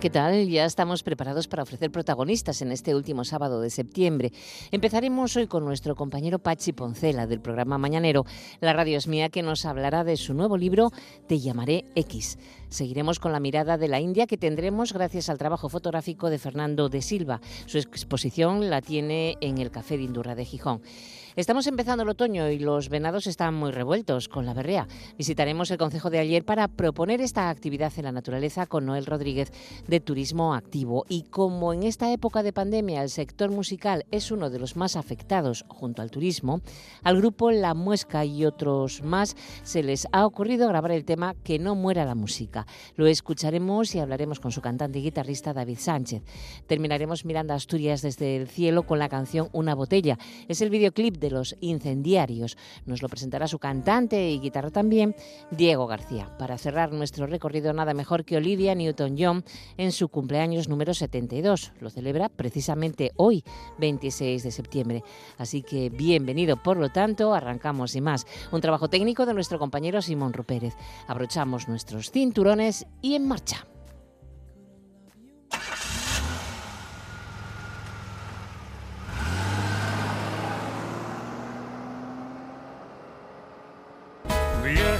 ¿Qué tal? Ya estamos preparados para ofrecer protagonistas en este último sábado de septiembre. Empezaremos hoy con nuestro compañero Pachi Poncela del programa Mañanero. La radio es mía que nos hablará de su nuevo libro Te llamaré X. Seguiremos con la mirada de la India que tendremos gracias al trabajo fotográfico de Fernando de Silva. Su exposición la tiene en el Café de Indurra de Gijón. Estamos empezando el otoño y los venados están muy revueltos con la berrea. Visitaremos el Consejo de ayer para proponer esta actividad en la naturaleza con Noel Rodríguez de Turismo Activo. Y como en esta época de pandemia el sector musical es uno de los más afectados junto al turismo, al grupo La Muesca y otros más se les ha ocurrido grabar el tema Que no muera la música. Lo escucharemos y hablaremos con su cantante y guitarrista David Sánchez. Terminaremos mirando Asturias desde el cielo con la canción Una botella. Es el videoclip de los incendiarios. Nos lo presentará su cantante y guitarra también, Diego García. Para cerrar nuestro recorrido, nada mejor que Olivia Newton-John en su cumpleaños número 72. Lo celebra precisamente hoy, 26 de septiembre. Así que bienvenido, por lo tanto, arrancamos y más. Un trabajo técnico de nuestro compañero Simón Rupérez. Abrochamos nuestros cinturones y en marcha.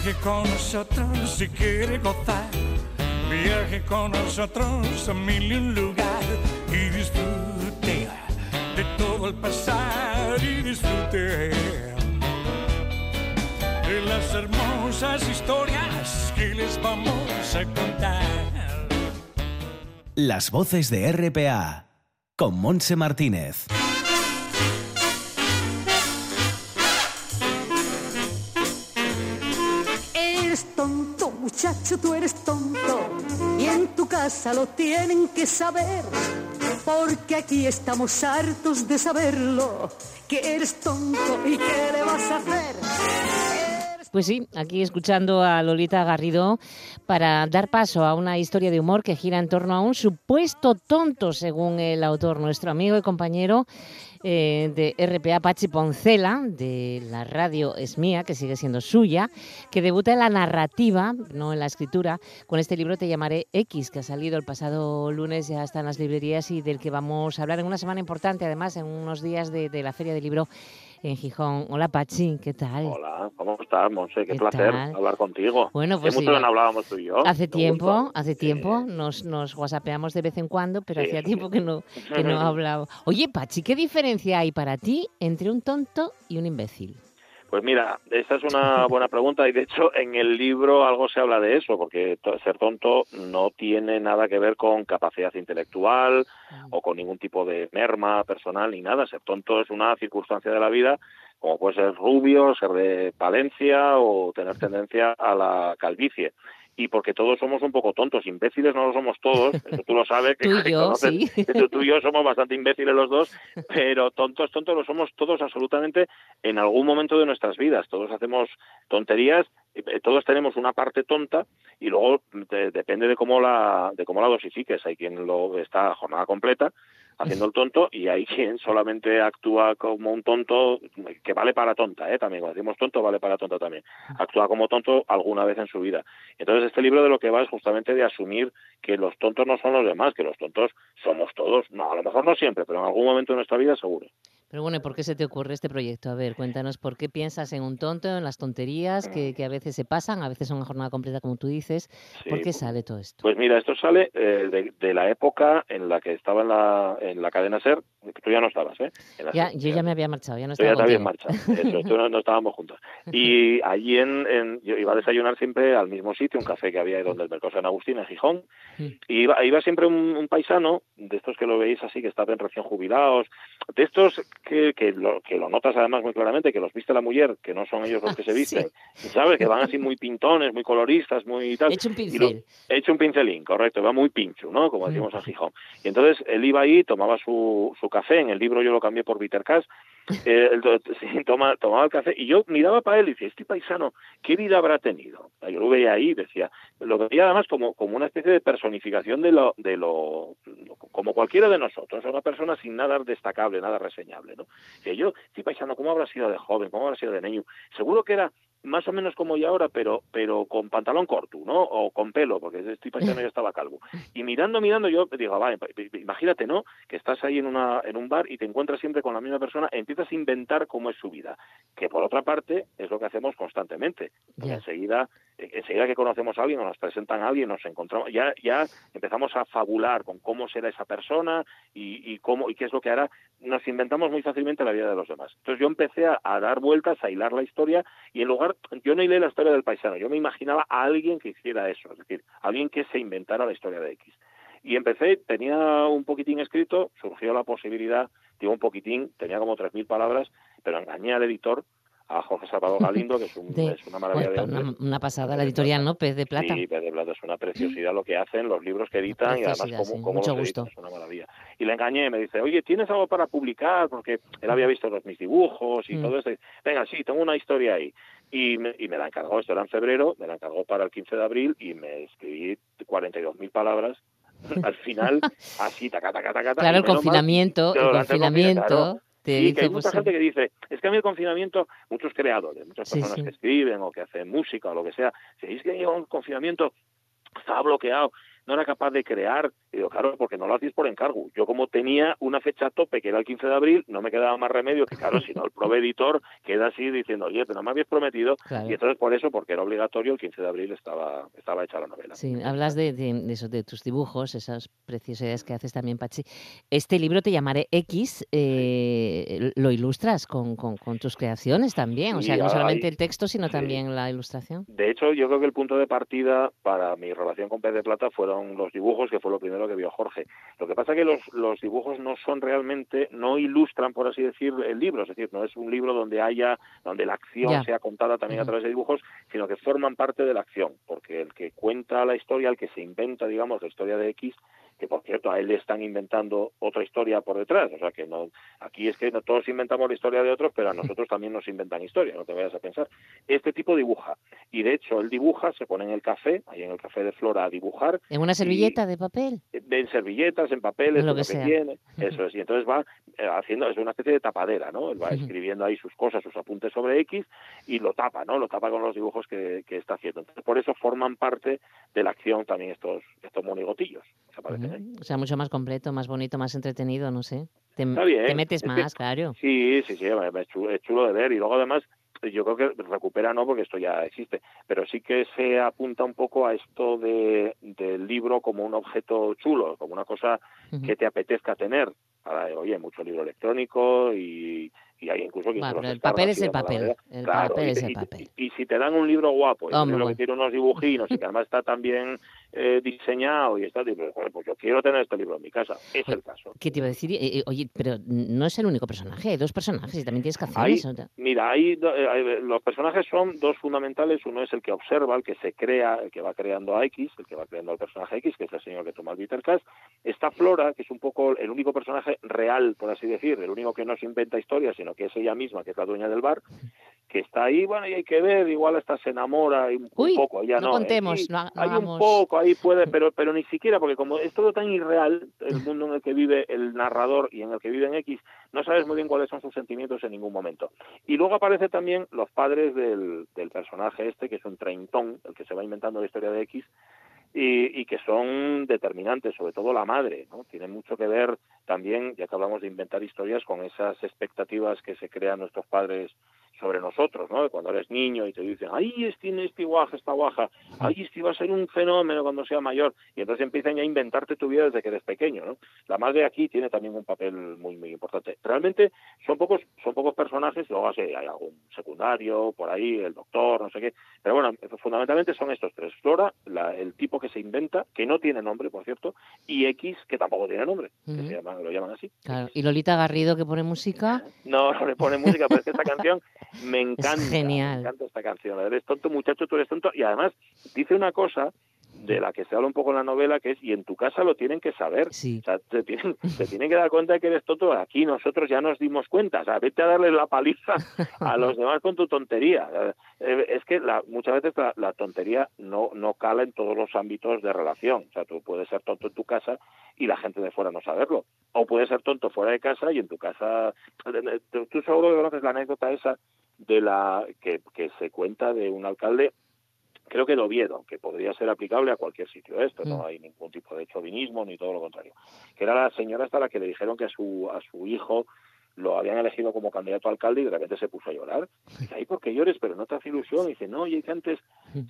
Viaje con nosotros si quiere gozar. Viaje con nosotros a mil y un lugar y disfrute de todo el pasar y disfrute de las hermosas historias que les vamos a contar. Las voces de RPA con Monse Martínez. Muchacho, tú eres tonto. Y en tu casa lo tienen que saber. Porque aquí estamos hartos de saberlo. Que eres tonto y qué le vas a hacer. Pues sí, aquí escuchando a Lolita Garrido para dar paso a una historia de humor que gira en torno a un supuesto tonto, según el autor, nuestro amigo y compañero eh, de RPA, Pachi Poncela, de la radio Es Mía, que sigue siendo suya, que debuta en la narrativa, no en la escritura, con este libro Te llamaré X, que ha salido el pasado lunes, ya está en las librerías y del que vamos a hablar en una semana importante, además, en unos días de, de la Feria del Libro en Gijón. Hola Pachi, ¿qué tal? Hola, ¿cómo estás, Monse? Qué, ¿Qué placer tal? hablar contigo. Bueno, pues Hace mucho sí. que no hablábamos tú y yo. Hace tiempo, gusta. hace Sí. tiempo, nos, nos whatsappeamos de vez en cuando, pero Sí, hacía tiempo que no, que no hablaba. Oye, Pachi, ¿qué diferencia hay para ti entre un tonto y un imbécil? Pues mira, esa es una buena pregunta y de hecho en el libro algo se habla de eso, porque ser tonto no tiene nada que ver con capacidad intelectual o con ningún tipo de merma personal ni nada. Ser tonto es una circunstancia de la vida, como puede ser rubio, ser de Palencia o tener tendencia a la calvicie. Y porque todos somos un poco tontos, imbéciles no lo somos todos, eso tú lo sabes, que, Tú y sí. tú, yo somos bastante imbéciles los dos, pero tontos, tontos lo somos todos absolutamente en algún momento de nuestras vidas. Todos hacemos tonterías, eh, todos tenemos una parte tonta y luego de- depende de cómo la de cómo la dosifiques. Hay quien lo está a jornada completa haciendo el tonto y hay quien solamente actúa como un tonto que vale para tonta, ¿eh? también cuando decimos tonto vale para tonta también. Actúa como tonto alguna vez en su vida. Entonces este libro de lo que va es justamente de asumir que los tontos no son los demás, que los tontos somos todos, no, a lo mejor no siempre, pero en algún momento de nuestra vida seguro. Pero bueno, ¿y ¿por qué se te ocurre este proyecto? A ver, cuéntanos por qué piensas en un tonto, en las tonterías que, que a veces se pasan, a veces son una jornada completa, como tú dices. ¿Por qué sale todo esto? Pues mira, esto sale eh, de, de la época en la que estaba en la, en la cadena SER, tú ya no estabas, ¿eh? Ya, yo ya me había marchado, ya no Tú ya estaba te contigo. marchado, eso, tú no, no estábamos juntos. Y allí en, en- yo iba a desayunar siempre al mismo sitio, un café que había ahí donde el Mercado San Agustín, en Gijón, Mm. y iba, iba siempre un, un paisano, de estos que lo veis así, que estaban recién jubilados, de estos que, que, lo, que lo notas además muy claramente, que los viste la mujer, que no son ellos los que se Sí. visten, ¿sabes? Que van así muy pintones, muy coloristas, muy tal. Hecho un lo- pincel. hecho un pincelín, correcto, va muy pincho, ¿no? Como Mm. decimos en Gijón. Y entonces él iba ahí, tomaba su, su café, en el libro yo lo cambié por Bitter Cash, eh, él to- sí, toma, tomaba el café y yo miraba para él y decía, este paisano, ¿qué vida habrá tenido? Yo lo veía ahí, decía, lo veía además como, como una especie de personificación de lo, de lo, como cualquiera de nosotros, una persona sin nada destacable, nada reseñable, yo estoy pensando cómo habrá sido de joven, cómo habrá sido de niño. Seguro que era más o menos como yo ahora, pero pero con pantalón corto, ¿no? O con pelo, porque estoy pensando yo estaba calvo. Y mirando, mirando, yo digo, vale, imagínate, ¿no? Que estás ahí en una en un bar y te encuentras siempre con la misma persona, empiezas a inventar cómo es su vida, que por otra parte es lo que hacemos constantemente. Enseguida enseguida que conocemos a alguien o nos presentan a alguien, nos encontramos, ya, ya empezamos a fabular con cómo será esa persona y, y cómo y qué es lo que hará. Nos inventamos muy fácilmente la vida de los demás. Entonces yo empecé a, a dar vueltas, a hilar la historia y en lugar yo no hilé la historia del paisano, yo me imaginaba a alguien que hiciera eso, es decir, alguien que se inventara la historia de X. Y empecé, tenía un poquitín escrito, surgió la posibilidad, digo un poquitín, tenía como 3.000 palabras, pero engañé al editor a Jorge Salvador Galindo, que es, una maravilla de una, una, pasada, la editorial, ¿no? Pez de Plata. Sí, Pez de Plata, es una preciosidad lo que hacen, los libros que editan y además cómo, cómo los gusto. editan, es una maravilla. Y le engañé, me dice, oye, ¿tienes algo para publicar? Porque él había visto los, mis dibujos y mm. todo eso. Venga, sí, tengo una historia ahí. Y me, y me la encargó, esto era en febrero, me la encargó para el 15 de abril y me escribí 42.000 palabras al final, así, taca, taca, taca, Claro, el confinamiento, el confinamiento. Y que hay mucha gente que dice, es que a mí el confinamiento, muchos creadores, muchas personas que escriben o que hacen música o lo que sea, si es que el confinamiento estaba bloqueado, no era capaz de crear. Y digo, claro, porque no lo hacéis por encargo. Yo como tenía una fecha tope, que era el 15 de abril, no me quedaba más remedio que, claro, si no, el proveeditor queda así diciendo, oye, pero no me habías prometido. Y entonces por eso, porque era obligatorio, el 15 de abril estaba, estaba hecha la novela. Sí, hablas de, de, eso, de tus dibujos, esas preciosidades que haces también, Pachi. Este libro te llamaré X, eh, lo ilustras con, con, tus creaciones también, o sea, no solamente el texto, sino también la ilustración. De hecho, yo creo que el punto de partida para mi relación con Pez de Plata fueron los dibujos, que fue lo primero que vio Jorge. Lo que pasa es que los, los dibujos no son realmente, no ilustran, por así decir, el libro, es decir, no es un libro donde haya, donde la acción sea contada también a través de dibujos, sino que forman parte de la acción, porque el que cuenta la historia, el que se inventa, digamos, la historia de X, que por cierto a él le están inventando otra historia por detrás, o sea que no aquí es que no, todos inventamos la historia de otros, pero a nosotros también nos inventan historia, no te vayas a pensar. Este tipo dibuja y de hecho él dibuja, se pone en el café, ahí en el café de Flora a dibujar. ¿En una servilleta de papel? En servilletas, en papeles, lo que, tiene, eso es, y entonces va eh, haciendo, es una especie de tapadera, ¿no? Él va escribiendo ahí sus cosas, sus apuntes sobre X y lo tapa, ¿no? Lo tapa con los dibujos que, que está haciendo. Entonces por eso forman parte de la acción también estos, estos monigotillos. O sea, mucho más completo, más bonito, más entretenido, no sé. Te, te metes más, claro. Sí, sí, sí, es chulo, de ver. Y luego además, yo creo que recupera no, porque esto ya existe, pero sí que se apunta un poco a esto de, del libro como un objeto chulo, como una cosa que te apetezca tener. oye, mucho libro electrónico y y hay incluso que el papel es el papel, el papel es el papel. Y, si te dan un libro guapo, y libro que tiene unos dibujinos y que además está también eh, diseñado y está, pues yo quiero tener este libro en mi casa. Es el caso. ¿Qué te iba a decir? Eh, eh, oye, pero no es el único personaje, hay dos personajes y también tienes canciones. mira, hay, los personajes son dos fundamentales. Uno es el que observa, el que se crea, el que va creando a X, el que va creando al personaje X, que es el señor que toma el Bittercast. Está Flora, que es un poco el único personaje real, por así decir, el único que no se inventa historias, sino que es ella misma, que es la dueña del bar, que está ahí, bueno, y hay que ver, igual hasta se enamora un, poco, ya no, contemos, hay un poco, ahí puede, pero pero ni siquiera, porque como es todo tan irreal, el mundo en el que vive el narrador y en el que vive en X, no sabes muy bien cuáles son sus sentimientos en ningún momento. Y luego aparece también los padres del, del personaje este, que es un treintón, el que se va inventando la historia de X, y, y, que son determinantes, sobre todo la madre, ¿no? Tiene mucho que ver también, ya que hablamos de inventar historias, con esas expectativas que se crean nuestros padres sobre nosotros, ¿no? Cuando eres niño y te dicen, ay, este, este guaja, esta guaja, ay, este va a ser un fenómeno cuando sea mayor, y entonces empiezan ya a inventarte tu vida desde que eres pequeño, ¿no? La madre aquí tiene también un papel muy, muy importante. Realmente son pocos, son pocos personajes, luego hay algún secundario, por ahí, el doctor, no sé qué, pero bueno, fundamentalmente son estos tres. Flora, la, el tipo que se inventa, que no tiene nombre, por cierto, y X, que tampoco tiene nombre, que se llama, lo llaman así. Claro. ¿Y Lolita Garrido que pone música? No, no le pone música, pero es que esta canción me encanta. genial. Me encanta esta canción. Eres tonto, muchacho, tú eres tonto. Y además dice una cosa de la que se habla un poco en la novela, que es, y en tu casa lo tienen que saber. Sí. O sea, te tienen, te tienen que dar cuenta de que eres tonto. Aquí nosotros ya nos dimos cuenta. O sea, vete a darle la paliza a los demás con tu tontería. Eh, Es que la, muchas veces la, la tontería no, no cala en todos los ámbitos de relación. O sea, tú puedes ser tonto en tu casa y la gente de fuera no saberlo. O puedes ser tonto fuera de casa y en tu casa... Tú, tú seguro que conoces la anécdota esa de la que, que se cuenta de un alcalde creo que de Oviedo, que podría ser aplicable a cualquier sitio esto, no Mm. hay ningún tipo de chauvinismo ni todo lo contrario. Que era la señora hasta la que le dijeron que a su, a su hijo lo habían elegido como candidato a alcalde y de repente se puso a llorar. Dice, ay, ¿por qué llores? Pero no te hace ilusión. Y dice, no, oye, que antes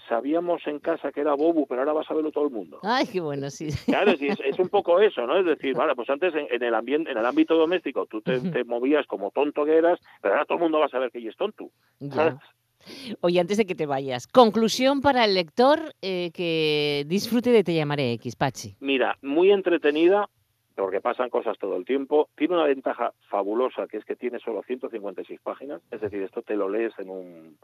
sabíamos en casa que era Bobu, pero ahora va a saberlo todo el mundo. Ay, qué bueno, sí. Claro, es, es- es un poco eso, ¿no? Es decir, vale, pues antes en, en el ambiente, en el ámbito doméstico tú te, te movías como tonto que eras, pero ahora todo el mundo va a saber que ella es tonto. Oye, antes de que te vayas, conclusión para el lector eh, que disfrute de Te llamaré X, Pachi. Mira, muy entretenida, porque pasan cosas todo el tiempo. Tiene una ventaja fabulosa, que es que tiene solo 156 páginas. Es decir, esto te lo lees en un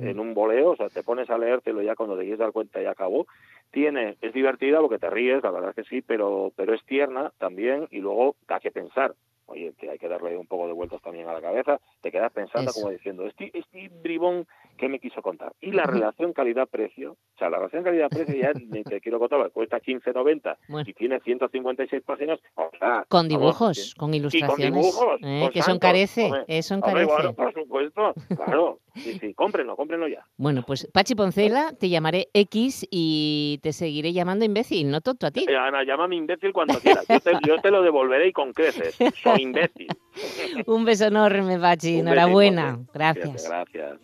en un boleo, o sea, te pones a leértelo ya cuando te quieres dar cuenta ya acabó. Tiene, es divertida porque te ríes, la verdad es que sí, pero, pero es tierna también y luego da que pensar. Oye, que hay que darle un poco de vueltas también a la cabeza, te quedas pensando Eso. como diciendo, este, este bribón, ¿qué me quiso contar? Y la relación calidad-precio, o sea, la relación calidad-precio ya ni te quiero contar, cuesta 15.90 Bueno. y tiene 156 páginas, o sea, Con dibujos, con y ilustraciones. con dibujos, ¿eh? con que eso encarece, eso encarece. bueno, por supuesto, claro, sí, sí, cómprenlo, cómprenlo ya. Bueno, pues Pachi Poncela, te llamaré X y te seguiré llamando imbécil, no tonto a ti. Eh, Ana, llámame imbécil cuando quieras, yo te, yo te lo devolveré y con creces, soy imbécil. Un beso enorme, Pachi. Un Enhorabuena. besito. Gracias. Gracias.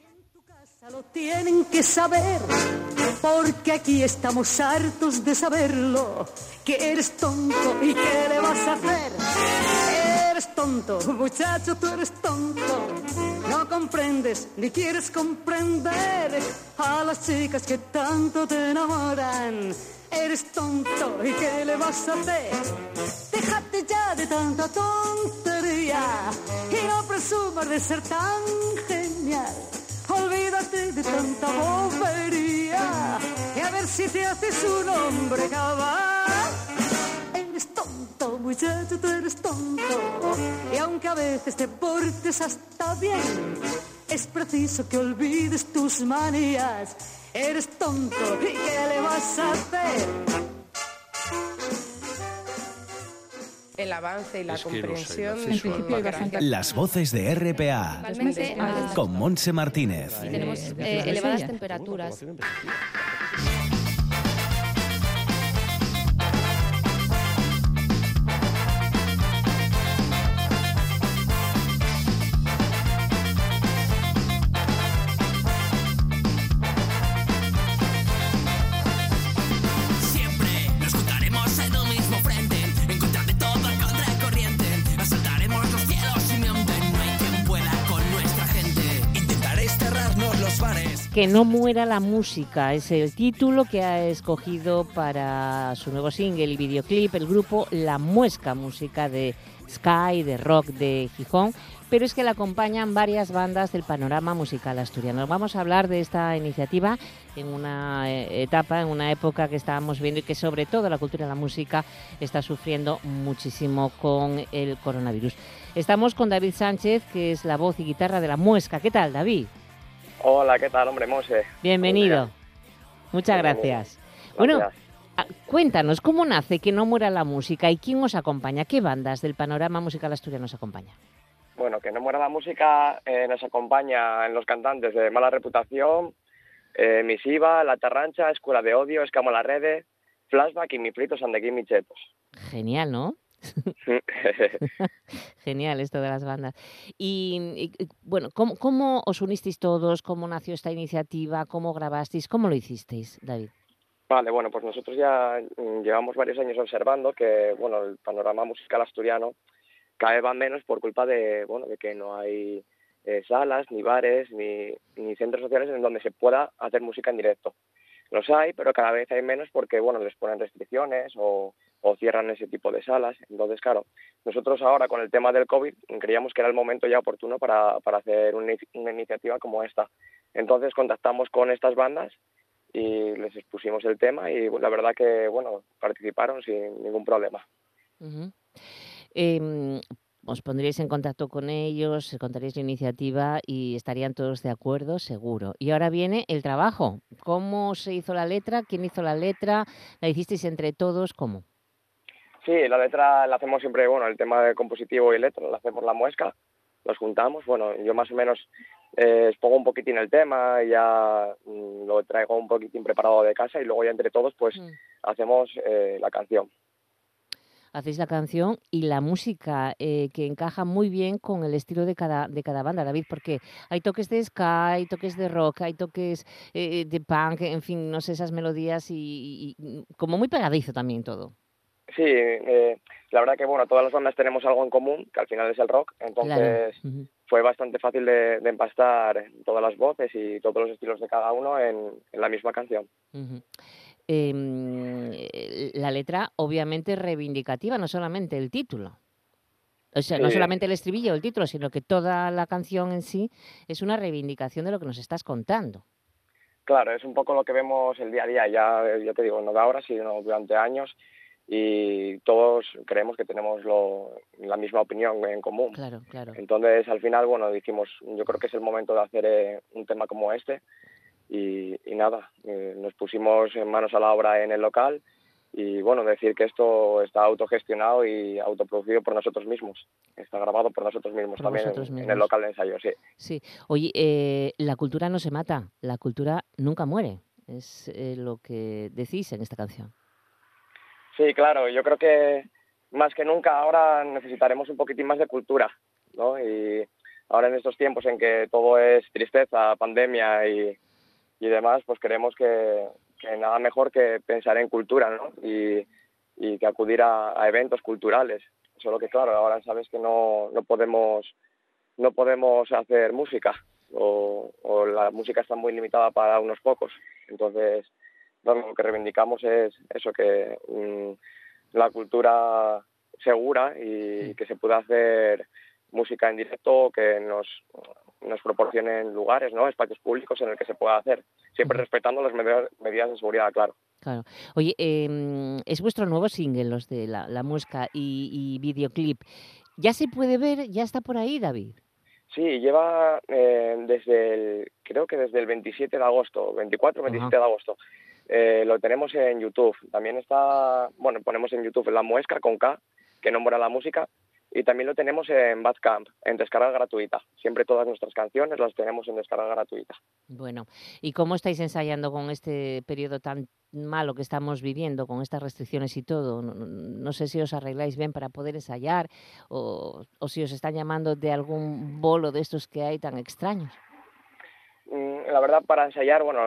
Lo tienen que saber, porque aquí estamos hartos de saberlo, que eres tonto y qué le vas a hacer. Eres tonto, muchacho, tú eres tonto. No comprendes ni quieres comprender a las chicas que tanto te enamoran. Eres tonto y qué le vas a hacer. Déjate ya de tanta tontería y no presumas de ser tan genial. De tanta bobería y a ver si te haces un hombre cabal. Eres tonto, muchacho, tú eres tonto. Y aunque a veces te portes hasta bien, es preciso que olvides tus manías. Eres tonto, ¿y qué le vas a hacer? El avance y la comprensión no sé background. Las voces de RPA con Monse Martínez. tenemos eh, elevadas temperaturas. Que no muera la música es el título que ha escogido para su nuevo single y videoclip el grupo La Muesca, música de Sky, de rock de Gijón, pero es que la acompañan varias bandas del panorama musical asturiano. Vamos a hablar de esta iniciativa en una eh, etapa, en una época que estábamos viendo y que sobre todo la cultura y la música está sufriendo muchísimo con el coronavirus. Estamos con David Sánchez, que es la voz y guitarra de La Muesca. ¿Qué tal, David? Hola, ¿qué tal, hombre, Monse? Bienvenido. Muchas gracias. Bueno, cuéntanos, ¿cómo nace que no muera la música y quién os acompaña? ¿Qué bandas del panorama musical asturiano os acompaña? Bueno, que no muera la música eh, nos acompaña en los cantantes de Mala Reputación, eh, Misiva, La Tarrancha, Escuela de Odio, Escamo la Rede, Flashback y Mi Fritos and the Gimme Chetos. Genial, ¿no? Genial esto de las bandas. Y, bueno, ¿cómo, ¿cómo os unisteis todos? ¿Cómo nació esta iniciativa? ¿Cómo grabasteis? ¿Cómo lo hicisteis, David? Vale, bueno, pues nosotros ya mm, llevamos varios años observando que, bueno, el panorama musical asturiano vez va menos por culpa de, bueno, de que no hay eh, salas, ni bares, ni centros sociales en donde se pueda hacer música en directo. Los hay, pero cada vez hay menos porque, bueno, les ponen restricciones o, o cierran ese tipo de salas. Entonces, claro, nosotros ahora con el tema del COVID creíamos que era el momento ya oportuno para, para hacer una, iniciativa como esta. Entonces contactamos con estas bandas y les expusimos el tema y la verdad que, bueno, participaron sin ningún problema. Em, os pondríais en contacto con ellos, contaréis la iniciativa y estarían todos de acuerdo, seguro. Y ahora viene el trabajo. ¿Cómo se hizo la letra? ¿Quién hizo la letra? ¿La hicisteis entre todos? ¿Cómo? Sí, la letra la hacemos siempre, bueno, el tema de compositivo y letra, la hacemos la muesca, nos juntamos, bueno, yo más o menos eh, expongo un poquitín el tema, ya mm, lo traigo un poquitín preparado de casa y luego ya entre todos pues mm. hacemos eh, la canción. Hacéis la canción y la música eh, que encaja muy bien con el estilo de cada, de cada banda, David, porque hay toques de ska, hay toques de rock, hay toques de punk, en fin, no sé, esas melodías y como muy pegadizo también todo. Sí, eh, la verdad que bueno, todas las bandas tenemos algo en común, que al final es el rock, entonces fue bastante fácil de, empastar todas las voces y todos los estilos de cada uno en, la misma canción. Em, la letra obviamente reivindicativa, no solamente el título. O sea, no solamente el estribillo o el título, sino que toda la canción en sí es una reivindicación de lo que nos estás contando. Claro, es un poco lo que vemos el día a día, ya, ya te digo, no de ahora, sino durante años y todos creemos que tenemos la misma opinión en común. Claro, claro. Entonces, al final, bueno, dijimos, yo creo que es el momento de hacer eh, un tema como este y, nada, eh, nos pusimos en manos a la obra en el local y, bueno, decir que esto está autogestionado y autoproducido por nosotros mismos. Está grabado por nosotros mismos también en, el local de ensayo, sí. Sí. Oye, eh, la cultura no se mata, la cultura nunca muere. Es lo que decís en esta canción. Sí, claro, yo creo que más que nunca ahora necesitaremos un poquitín más de cultura, ¿no? Y ahora en estos tiempos en que todo es tristeza, pandemia y, y demás, pues creemos que, nada mejor que pensar en cultura, ¿no? Y, y que acudir a, eventos culturales. Solo que claro, ahora sabes que no, no podemos no podemos hacer música o, o la música está muy limitada para unos pocos. Entonces, lo que reivindicamos es eso, que mm, la cultura segura y que se pueda hacer música en directo, que nos, nos proporcionen lugares, ¿no? espacios públicos en el que se pueda hacer, siempre respetando las medidas, de seguridad, claro. Claro. Oye, em, es vuestro nuevo single, los de la, la y, y, videoclip. ¿Ya se puede ver? ¿Ya está por ahí, David? Sí, lleva eh, desde el, creo que desde el 27 de agosto, 24 27 de agosto. Eh, lo tenemos en YouTube. También está, bueno, ponemos en YouTube La Muesca con K, que nombra la música, y también lo tenemos en Badcamp, en descarga gratuita. Siempre todas nuestras canciones las tenemos en descarga gratuita. Bueno, ¿y cómo estáis ensayando con este periodo tan malo que estamos viviendo, con estas restricciones y todo? No, sé si os arregláis bien para poder ensayar o, o si os están llamando de algún bolo de estos que hay tan extraños. Mm, la verdad, para ensayar, bueno,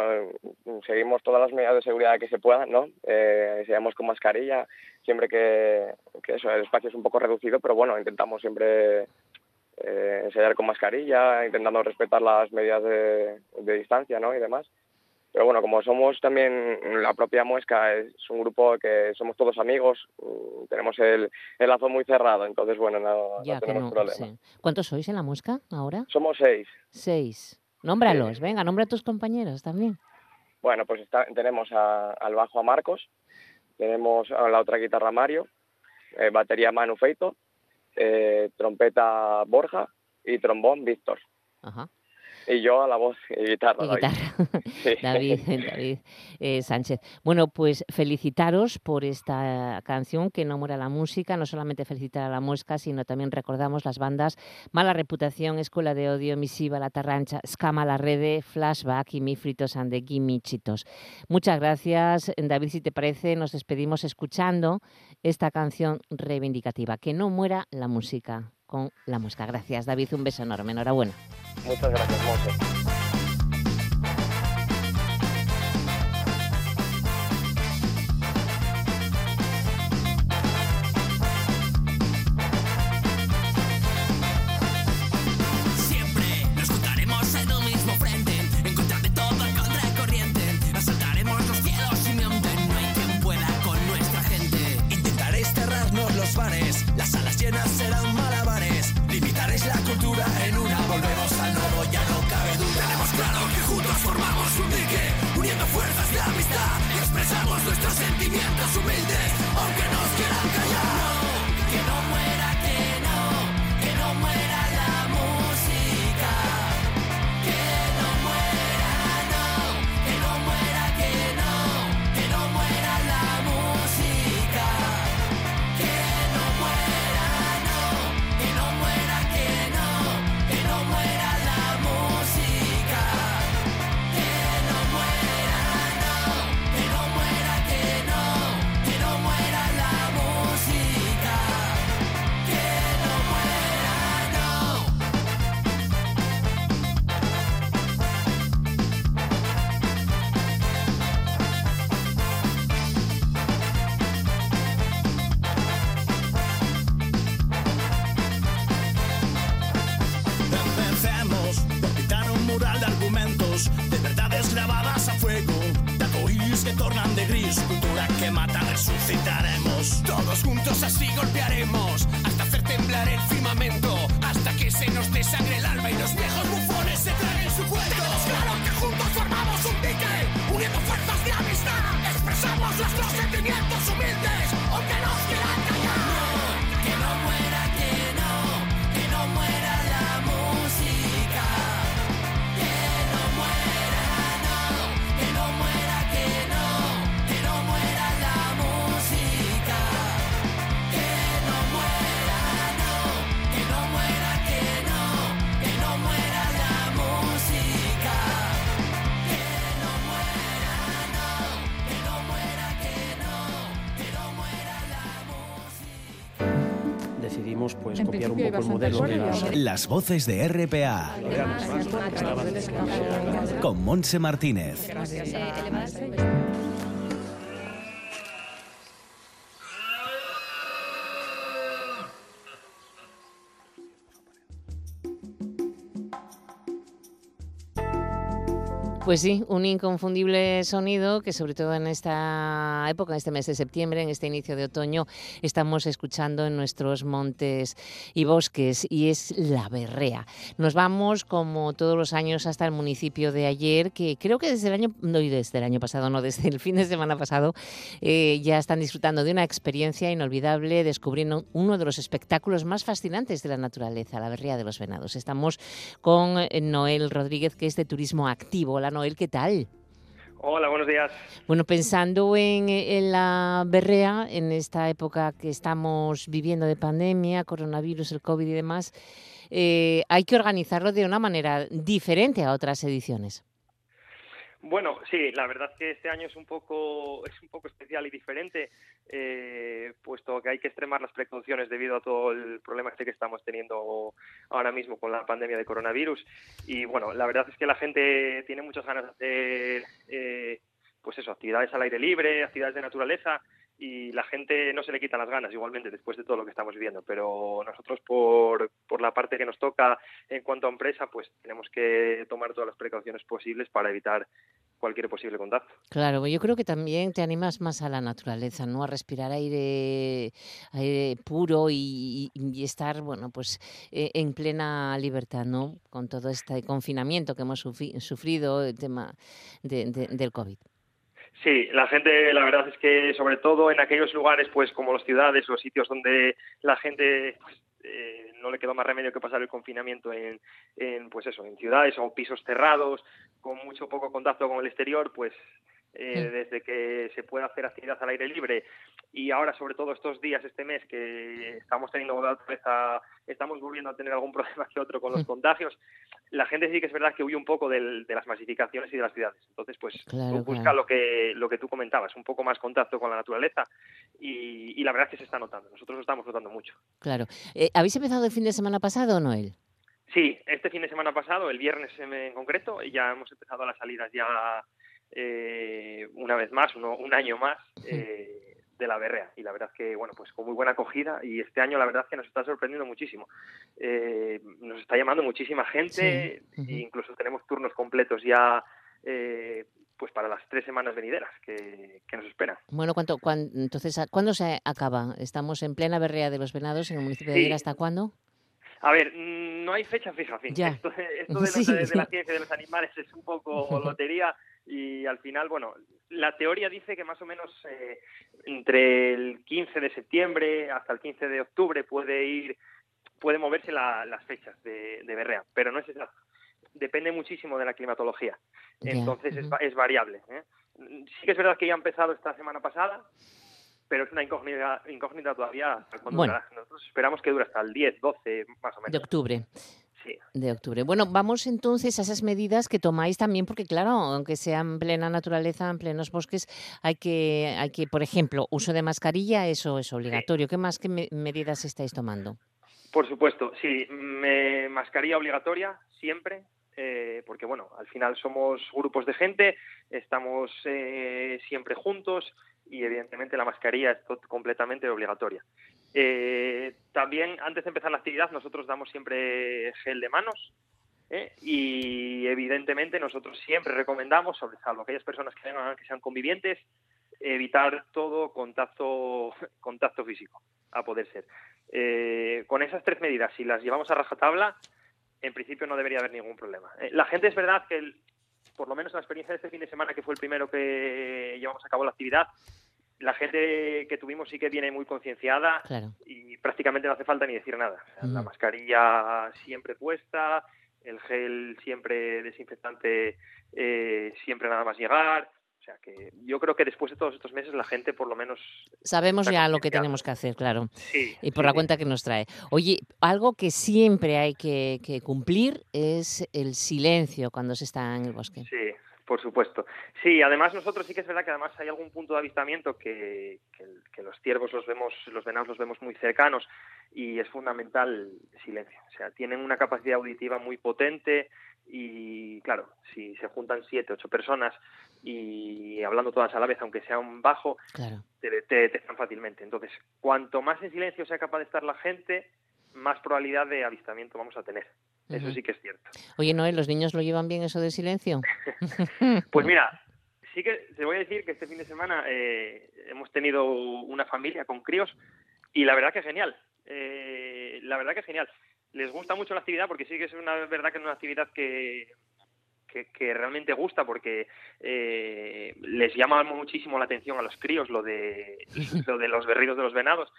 seguimos todas las medidas de seguridad que se puedan, ¿no? Eh, ensayamos con mascarilla, siempre que, eso, el espacio es un poco reducido, pero bueno, intentamos siempre eh, ensayar con mascarilla, intentando respetar las medidas de, distancia, ¿no? Y demás. Pero bueno, como somos también la propia muesca, es un grupo que somos todos amigos, mm, tenemos el, el lazo muy cerrado, entonces bueno, no, tenemos problema. ¿Cuántos sois en la muesca ahora? Somos seis. Seis. Nómbralos, venga, nombra a tus compañeros también. Bueno, pues tenemos al bajo a Marcos, tenemos a la otra guitarra Mario, eh, batería Manu Feito, eh, trompeta Borja y trombón Víctor. Ajá. Y yo a la voz y guitarra. David, David eh, Sánchez. Bueno, pues felicitaros por esta canción que no muera la música. No solamente felicitar a la muesca, sino también recordamos las bandas Mala Reputación, Escuela de Odio, Misiva, La Tarrancha, Scama, La Rede, Flashback y Mi Fritos and the Chitos. Muchas gracias. David, si te parece, nos despedimos escuchando esta canción reivindicativa. Que no muera la música con la mosca. Gracias, David. Un beso enorme. Enhorabuena. Muchas gracias. Bastante Las voces de RPA con Monse Martínez. Pues sí, un inconfundible sonido que sobre todo en esta época, en este mes de septiembre, en este inicio de otoño, estamos escuchando en nuestros montes y bosques y es la berrea. Nos vamos como todos los años hasta el municipio de ayer, que creo que desde el año, no desde el año pasado, no, desde el fin de semana pasado, eh, ya están disfrutando de una experiencia inolvidable descubriendo uno de los espectáculos más fascinantes de la naturaleza, la berrea de los venados. Estamos con eh, Noel Rodríguez, que es de Turismo Activo. Noel, ¿qué tal? Hola, buenos días. Bueno, pensando en, en la berrea, en esta época que estamos viviendo de pandemia, coronavirus, el COVID y demás, eh, hay que organizarlo de una manera diferente a otras ediciones. Bueno, sí, la verdad que este año es un poco es un poco especial y diferente, eh, puesto que hay que extremar las precauciones debido a todo el problema este que estamos teniendo ahora mismo con la pandemia de coronavirus. Y bueno, la verdad es que la gente tiene muchas ganas de hacer, eh, pues eso, actividades al aire libre, actividades de naturaleza. Y la gente no se le quitan las ganas igualmente después de todo lo que estamos viviendo, pero nosotros por, por la parte que nos toca en cuanto a empresa, pues tenemos que tomar todas las precauciones posibles para evitar cualquier posible contacto. Claro, yo creo que también te animas más a la naturaleza, ¿no? A respirar aire, aire puro y, estar, bueno, pues eh, en plena libertad, ¿no? Con todo este confinamiento que hemos sufri- sufrido, el tema de- del COVID. Sí, la gente, la verdad es que sobre todo en aquellos lugares, pues como las ciudades o sitios donde la gente pues, eh, no le quedó más remedio que pasar el confinamiento en, en, pues eso, en ciudades o pisos cerrados, con mucho poco contacto con el exterior, pues eh, desde que se puede hacer actividad al aire libre y ahora sobre todo estos días, este mes que estamos teniendo otra vez a- estamos volviendo a tener algún problema que otro con los contagios, la gente sí que es verdad que huye un poco del- de las masificaciones y de las ciudades. Entonces, pues Claro, busca claro. lo que lo que tú comentabas, un poco más contacto con la naturaleza y, y la verdad es que se está notando. Nosotros lo estamos notando mucho. Claro. Eh, ¿Habéis empezado el fin de semana pasado, Noel? Sí, este fin de semana pasado, el viernes en en concreto, ya hemos empezado las salidas ya eh, una vez más, uno- un año más eh, de la berrea. Y la verdad que, bueno, pues con muy buena acogida y este año la verdad que nos está sorprendiendo muchísimo. Eh, nos está llamando muchísima gente, Sí, e incluso tenemos turnos completos ya eh, pues para las tres semanas venideras que, que nos esperan. Bueno, ¿cuánto, cuán- entonces, ¿a- ¿cuándo se acaba? Estamos en plena berrea de los venados en el municipio de ayer. ¿Hasta cuándo? A ver, mm, no hay fecha fija, fin. Ya. Esto, de- esto de, los- Sí. de la ciencia de los animales es un poco lotería y al final, bueno, la teoría dice que más o menos eh, entre el 15 de septiembre hasta el 15 de octubre puede ir, puede moverse las fechas de, de berrea, pero no es exacto. Depende muchísimo de la climatología. Entonces es, es, variable. ¿eh? Sí que es verdad que ya ha empezado esta semana pasada, pero es una incógnita, incógnita todavía Nosotros esperamos que dure hasta el 10, 12 más o menos. De octubre. Sí. De octubre. Bueno, vamos entonces a esas medidas que tomáis también, porque claro, aunque sea en plena naturaleza, en plenos bosques, hay que, hay que por ejemplo, uso de mascarilla, eso es obligatorio. ¿Qué más qué medidas estáis tomando? Por supuesto, sí, me, mascarilla obligatoria siempre, eh, porque bueno, al final somos grupos de gente, estamos eh, siempre juntos, y evidentemente la mascarilla es completamente obligatoria. Eh, también antes de empezar la actividad nosotros damos siempre gel de manos ¿eh? y evidentemente nosotros siempre recomendamos, sobre todo aquellas personas que, vengan, que sean convivientes, evitar todo contacto, contacto físico, a poder ser. Eh, con esas tres medidas, si las llevamos a rajatabla, en principio no debería haber ningún problema. la gente es verdad que el, por lo menos la experiencia de este fin de semana, que fue el primero que llevamos a cabo la actividad, la gente que tuvimos sí que viene muy concienciada y prácticamente no hace falta ni decir nada. La mascarilla siempre puesta, el gel siempre desinfectante eh, siempre nada más llegar, sea que yo creo que después de todos estos meses la gente por lo menos... Sabemos ya lo que tenemos que hacer, claro. y por la cuenta que nos trae. Oye, algo que siempre hay que, cumplir es el silencio cuando se está en el bosque. Sí, por supuesto. Sí, además nosotros sí que es verdad que además hay algún punto de avistamiento que, que, los ciervos los vemos, los venados los vemos muy cercanos y es fundamental el silencio. O sea, tienen una capacidad auditiva muy potente y claro, si se juntan siete, ocho personas y hablando todas a la vez, aunque sea un bajo, te, detectan fácilmente. Entonces, cuanto más en silencio sea capaz de estar la gente, más probabilidad de avistamiento vamos a tener. Eso sí que es cierto. Oye, Noel, ¿los niños lo llevan bien eso de silencio? pues mira, sí que te voy a decir que este fin de semana eh, hemos tenido una familia con críos y la verdad que genial. Eh, la verdad que genial. Les gusta mucho la actividad porque sí que es una verdad que es una actividad que, que, realmente gusta porque eh, les llama muchísimo la atención a los críos lo de, lo de los berridos de los venados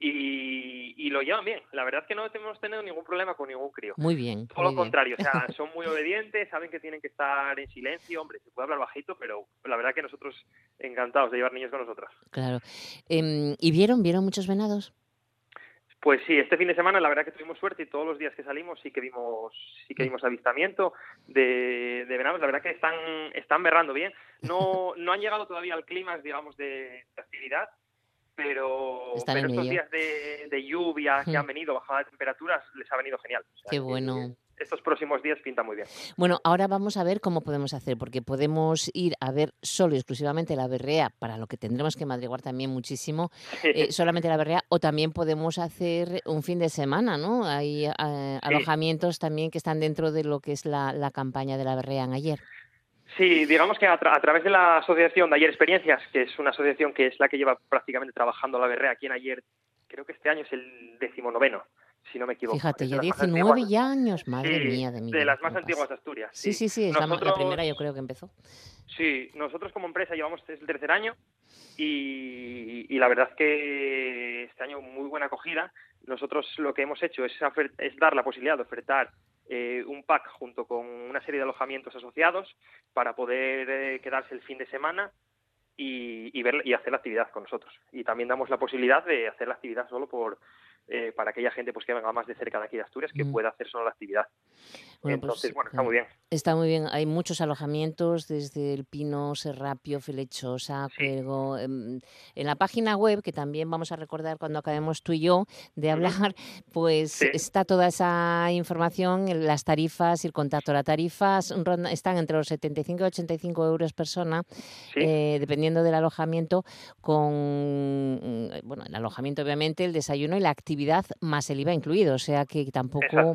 y, lo llevan bien. La verdad es que no hemos tenido ningún problema con ningún crío. Muy bien. Todo lo contrario, o sea, son muy obedientes, saben que tienen que estar en silencio. Hombre, se puede hablar bajito, pero la verdad que nosotros encantados de llevar niños con nosotras. Claro. Em, ¿Y vieron? ¿Vieron muchos venados? Pues sí, este fin de semana la verdad que tuvimos suerte y todos los días que salimos sí que vimos sí que vimos avistamiento de, de venados. La verdad que están están berrando bien. No no han llegado todavía al clima, digamos, de actividad, pero, estos días de, lluvia que han venido, bajada de temperaturas, les ha venido genial. Qué bueno. estos próximos días pinta muy bien. Bueno, ahora vamos a ver cómo podemos hacer, porque podemos ir a ver solo y exclusivamente la berrea, para lo que tendremos que madriguar también muchísimo, eh, solamente la berrea, o también podemos hacer un fin de semana, ¿no? Hay eh, alojamientos también que están dentro de lo que es la, la campaña de la berrea en ayer. Sí, digamos que a, través de la asociación de Ayer Experiencias, que es una asociación que es la que lleva prácticamente trabajando la berrea aquí en Ayer, creo que este año es el decimonoveno, si no me equivoco. Fíjate, ya 19 años, madre mía de mi De las más antiguas de Asturias. Sí, sí, sí, es la, primera yo creo que empezó. Sí, nosotros como empresa llevamos el tercer año y, la verdad que este año muy buena acogida. Nosotros lo que hemos hecho es, es dar la posibilidad de ofertar eh, un pack junto con una serie de alojamientos asociados para poder eh, quedarse el fin de semana y, ver, y hacer la actividad con nosotros. Y también damos la posibilidad de hacer la actividad solo por eh, para aquella gente pues que venga más de cerca de aquí de Asturias que mm. pueda hacer solo la actividad. Pues, Entonces, bueno, está muy bien. Está muy bien. Hay muchos alojamientos desde el Pino, Serrapio, Felechosa, Cuergo. Em, en, la página web, que también vamos a recordar cuando acabemos tú y yo de hablar, pues está toda esa información, las tarifas y el contacto. Las tarifas están entre los 75 y 85 euros persona, eh, dependiendo del alojamiento, con mm, bueno, el alojamiento obviamente, el desayuno y la actividad más el IVA incluido, o sea que tampoco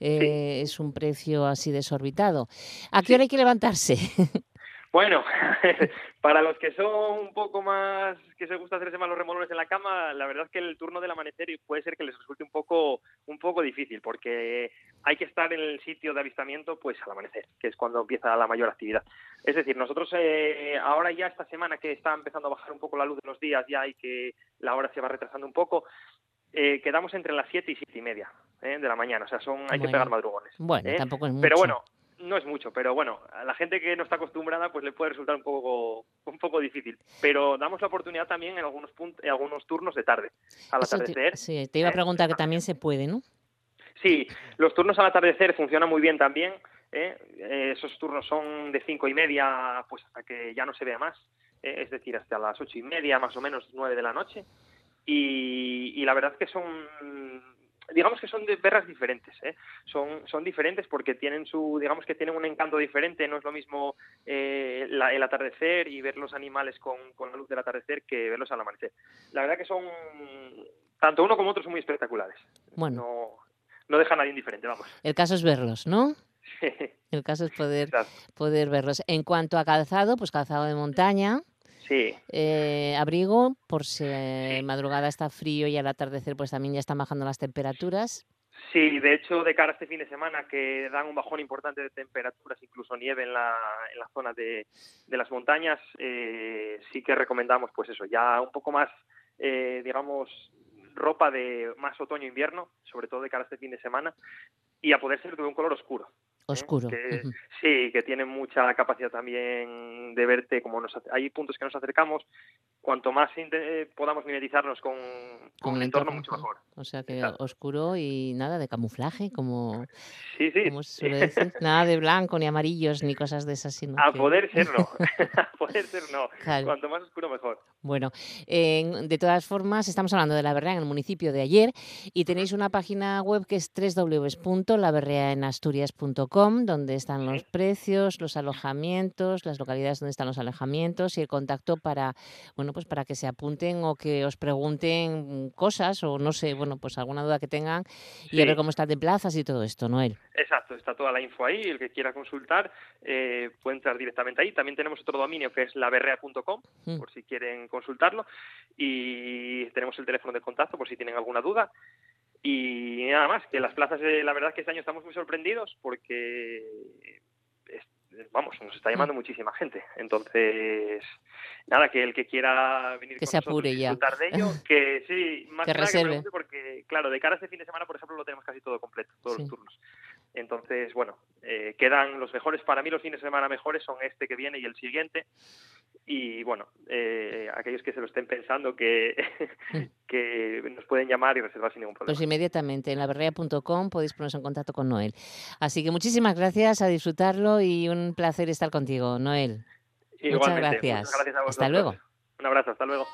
eh, es un precio así desorbitado. ¿A qué hora hay que levantarse? Bueno, Para los que son un poco más, que se gusta hacerse más los remolones en la cama, la verdad es que el turno del amanecer puede ser que les resulte un poco, un poco difícil, porque hay que estar en el sitio de avistamiento pues al amanecer, que es cuando empieza la mayor actividad. Es decir, nosotros eh, ahora ya esta semana que está empezando a bajar un poco la luz de los días ya y que la hora se va retrasando un poco, eh, quedamos entre las 7 y siete y media eh, de la mañana, o sea, son hay que pegar madrugones. Bueno, tampoco es mucho. Pero bueno, no es mucho, pero bueno, a la gente que no está acostumbrada pues le puede resultar un poco un poco difícil, pero damos la oportunidad también en algunos puntos, en algunos turnos de tarde, al atardecer. sí, te iba a preguntar que también se puede, ¿no? Sí, los turnos al atardecer funcionan muy bien también. ¿eh? esos turnos son de cinco y media, pues hasta que ya no se vea más, ¿eh? es decir, hasta las ocho y media, más o menos nueve de la noche. Y, y la verdad es que son digamos que son de perras diferentes, ¿eh? son, son diferentes porque tienen su, digamos que tienen un encanto diferente, no es lo mismo eh, el atardecer y ver los animales con, con, la luz del atardecer que verlos al amanecer. La verdad que son, tanto uno como otro son muy espectaculares. Bueno. No, no deja a nadie indiferente, vamos. El caso es verlos, ¿no? El caso es poder, poder verlos. En cuanto a calzado, pues calzado de montaña. Sí. Eh, abrigo, por si madrugada está frío y al atardecer pues también ya están bajando las temperaturas. Sí, de hecho, de cara a este fin de semana, que dan un bajón importante de temperaturas, incluso nieve en la, en la zona de, de las montañas, eh, sí que recomendamos, pues eso, ya un poco más, eh, digamos, ropa de más otoño-invierno, sobre todo de cara a este fin de semana, y a poder ser de un color oscuro. Oscuro. Sí, que tiene mucha capacidad también de verte, como nos, hay puntos que nos acercamos, cuanto más eh, podamos mimetizarnos con, con, el entorno, mucho mejor. O sea que oscuro y nada de camuflaje, como, sí, sí. como se suele decir. nada de blanco, ni amarillos, ni cosas de esas. Sino a poder ser no, a poder ser no. Cuanto más oscuro, mejor. Bueno, de todas formas, estamos hablando de La Berrea en el municipio de ayer y tenéis una página web que es www.laberreaenasturias.com donde están los precios, los alojamientos, las localidades donde están los alojamientos y el contacto para, bueno, pues para que se apunten o que os pregunten cosas o no sé, bueno, pues alguna duda que tengan y a ver cómo están de plazas y todo esto, Noel. Exacto, está toda la info ahí, el que quiera consultar eh, puede entrar directamente ahí. También tenemos otro dominio que es laberrea.com, mm. por si quieren consultarlo, y tenemos el teléfono de contacto por si tienen alguna duda. Y nada más, que las plazas, eh, la verdad es que este año estamos muy sorprendidos porque vamos, nos está llamando muchísima gente. Entonces, nada, que el que quiera venir que con se apure ya. disfrutar de ello, que sí, más que, que reserve. Que porque, claro, de cara a este fin de semana, por ejemplo, lo tenemos casi todo completo, todos los turnos. Entonces, bueno, eh, quedan los mejores, para mí los fines de semana mejores son este que viene y el siguiente. Y bueno, eh, aquellos que se lo estén pensando que, que nos pueden llamar y reservar sin ningún problema. Pues inmediatamente en laberrea.com podéis poneros en contacto con Noel. Así que muchísimas gracias, a disfrutarlo y un placer estar contigo, Noel. Muchas gracias. Muchas gracias a vosotros. Hasta luego. Un abrazo, hasta luego.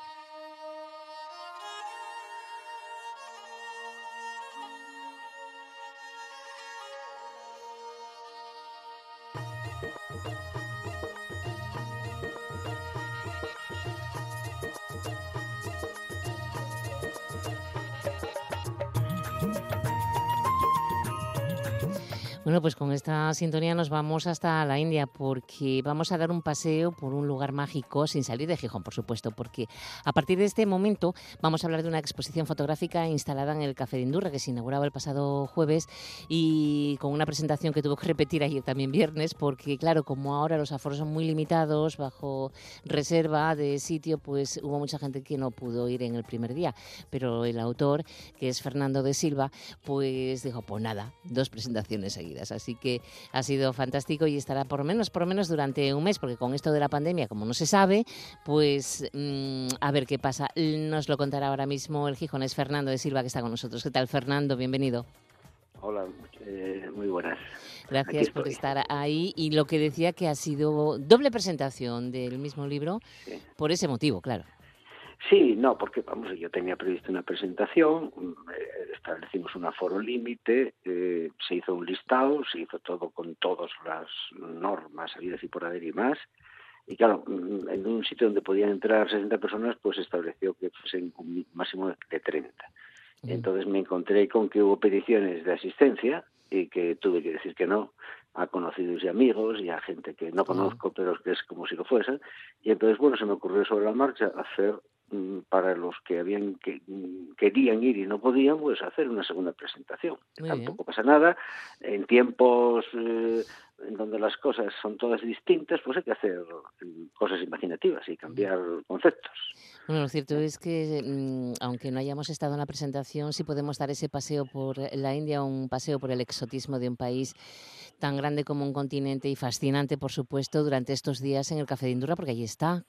Bueno, pues con esta sintonía nos vamos hasta la India porque vamos a dar un paseo por un lugar mágico sin salir de Gijón, por supuesto, porque a partir de este momento vamos a hablar de una exposición fotográfica instalada en el Café de Indurra que se inauguraba el pasado jueves y con una presentación que tuvo que repetir ayer también viernes porque claro, como ahora los aforos son muy limitados bajo reserva de sitio, pues hubo mucha gente que no pudo ir en el primer día, pero el autor, que es Fernando de Silva, pues dijo, pues nada, dos presentaciones seguidas Así que ha sido fantástico y estará por menos, por menos durante un mes, porque con esto de la pandemia, como no se sabe, pues mm, a ver qué pasa. Nos lo contará ahora mismo el gijonés Fernando de Silva, que está con nosotros. ¿Qué tal, Fernando? Bienvenido. Hola, eh, muy buenas. Gracias por estar ahí. Y lo que decía que ha sido doble presentación del mismo libro, por ese motivo, claro. Sí, no, porque vamos, yo tenía previsto una presentación, eh, establecimos un aforo límite, eh, se hizo un listado, se hizo todo con todas las normas habidas y por haber y más. Y claro, mm, en un sitio donde podían entrar 60 personas, pues estableció que fuesen un máximo de 30. Entonces me encontré con que hubo peticiones de asistencia y que tuve que decir que no, a conocidos y amigos y a gente que no conozco, pero que es como si lo fuesen. Y entonces, bueno, se me ocurrió sobre la marcha hacer mm, para los que habían que mm, querían ir y no podían, pues hacer una segunda presentación. Tampoco pasa nada. En tiempos eh, en donde las cosas son todas distintas, pues hay que hacer mm, cosas imaginativas y cambiar conceptos. Bueno, lo cierto es que, aunque no hayamos estado en la presentación, sí podemos dar ese paseo por la India, un paseo por el exotismo de un país tan grande como un continente y fascinante, por supuesto, durante estos días en el Café de Indurra, porque allí está.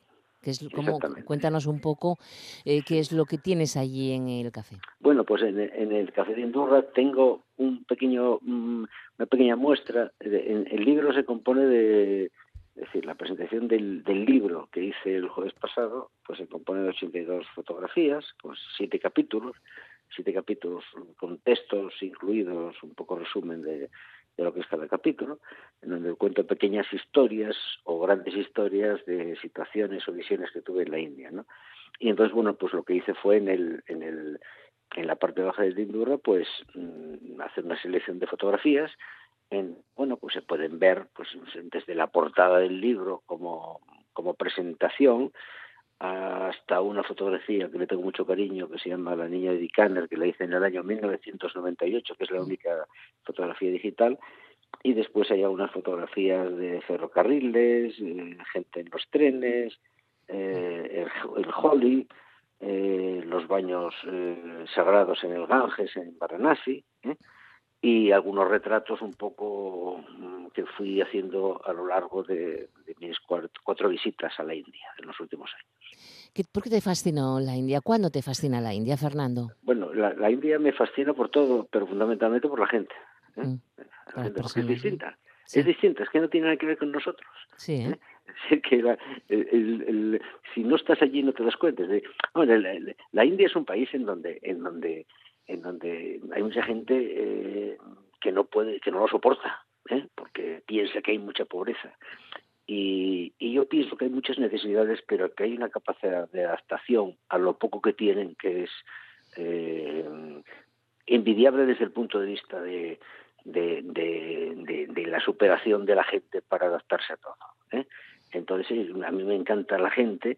Que es como, cuéntanos un poco eh, qué es lo que tienes allí en el café. Bueno, pues en, el Café de Indurra tengo un pequeño, mm, una pequeña muestra. el libro se compone de, es decir, la presentación del, del, libro que hice el jueves pasado, pues se compone de 82 fotografías, con siete capítulos, siete capítulos con textos incluidos, un poco resumen de, de lo que es cada capítulo, en donde cuento pequeñas historias o grandes historias de situaciones o visiones que tuve en la India, ¿no? Y entonces, bueno, pues lo que hice fue en el, en el en la parte baja del Indurra, pues mm, hacer una selección de fotografías. En, bueno, pues se pueden ver pues desde la portada del libro como, como presentación hasta una fotografía que le tengo mucho cariño que se llama La niña de Dicaner, que la hice en el año 1998, que es la única fotografía digital, y después hay algunas fotografías de ferrocarriles, eh, gente en los trenes, eh, el, el, Holly, eh, los baños sagrados en el Ganges, en Varanasi, y algunos retratos un poco mm, que fui haciendo a lo largo de, mis cuatro, visitas a la India en los últimos años. ¿Por qué te fascinó la India? ¿Cuándo te fascina la India, Fernando? Bueno, la, India me fascina por todo, pero fundamentalmente por la gente. ¿eh? Mm, la gente porque es distinta. Es distinta, es que no tiene nada que ver con nosotros. Sí, ¿eh? ¿eh? que el, si no estás allí no te das cuenta. De, la, India es un país en donde, en donde en donde hay mucha gente eh, que no puede, que no lo soporta, ¿eh? porque piensa que hay mucha pobreza. Y, yo pienso que hay muchas necesidades, pero que hay una capacidad de adaptación a lo poco que tienen, que es eh, envidiable desde el punto de vista de, de, la superación de la gente para adaptarse a todo. Entonces, a mí me encanta la gente,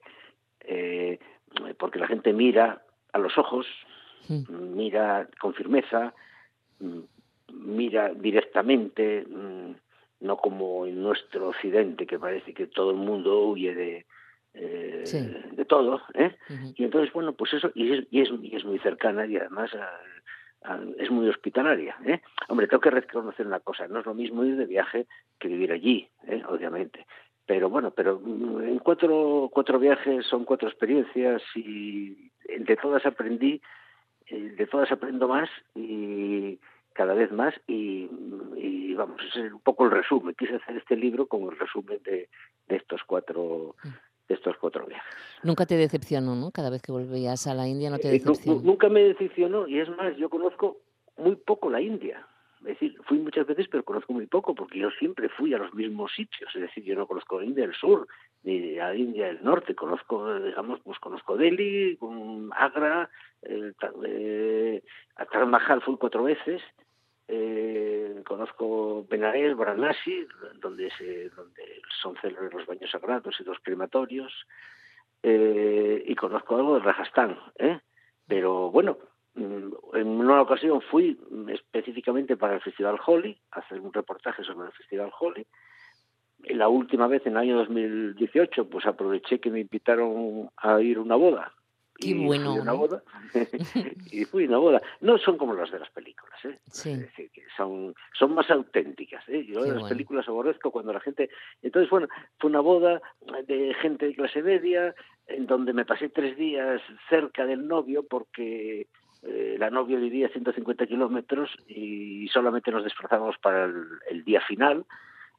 porque la gente mira a los ojos, Mm. mira con firmeza, mm, mira directamente, mm, no como en nuestro occidente, que parece que todo el mundo huye de, eh, de todo. ¿eh? Y entonces, bueno, pues eso, y es, y es, y es muy cercana y además es muy hospitalaria. ¿eh? Hombre, tengo que reconocer una cosa, no es lo mismo ir de viaje que vivir allí, ¿eh? obviamente. Pero bueno, pero en cuatro, cuatro viajes son cuatro experiencias y entre todas aprendí de todas aprendo más y cada vez más y, vamos, ese es un poco el resumen. Quise hacer este libro como el resumen de, estos cuatro de estos cuatro viajes. Nunca te decepcionó, ¿no? Cada vez que volvías a la India no te eh, decepcionó. nunca me decepcionó y es más, yo conozco muy poco la India. Es decir, fui muchas veces, pero conozco muy poco, porque yo siempre fui a los mismos sitios. Es decir, yo no conozco India del Sur, ni a India del Norte. Conozco, digamos, pues conozco Delhi, Agra, eh, a Taj Mahal fui cuatro veces. Eh, conozco Benares, Varanasi, donde, se, donde son célebres los baños sagrados y los crematorios. Eh, y conozco algo de Rajasthan. ¿eh? Pero bueno, en una ocasión fui específicamente para el Festival Holly, a hacer un reportaje sobre el Festival Holly. La última vez, en el año 2018, pues aproveché que me invitaron a ir a una boda. Qué y bueno. Fui a una boda. y fui a una boda. No son como las de las películas, ¿eh? son, son más auténticas, ¿eh? Yo de las películas aborrezco cuando la gente... Entonces, bueno, fue una boda de gente de clase media, en donde me pasé tres días cerca del novio porque eh, la novia vivía a 150 kilómetros y solamente nos desplazábamos para el, día final.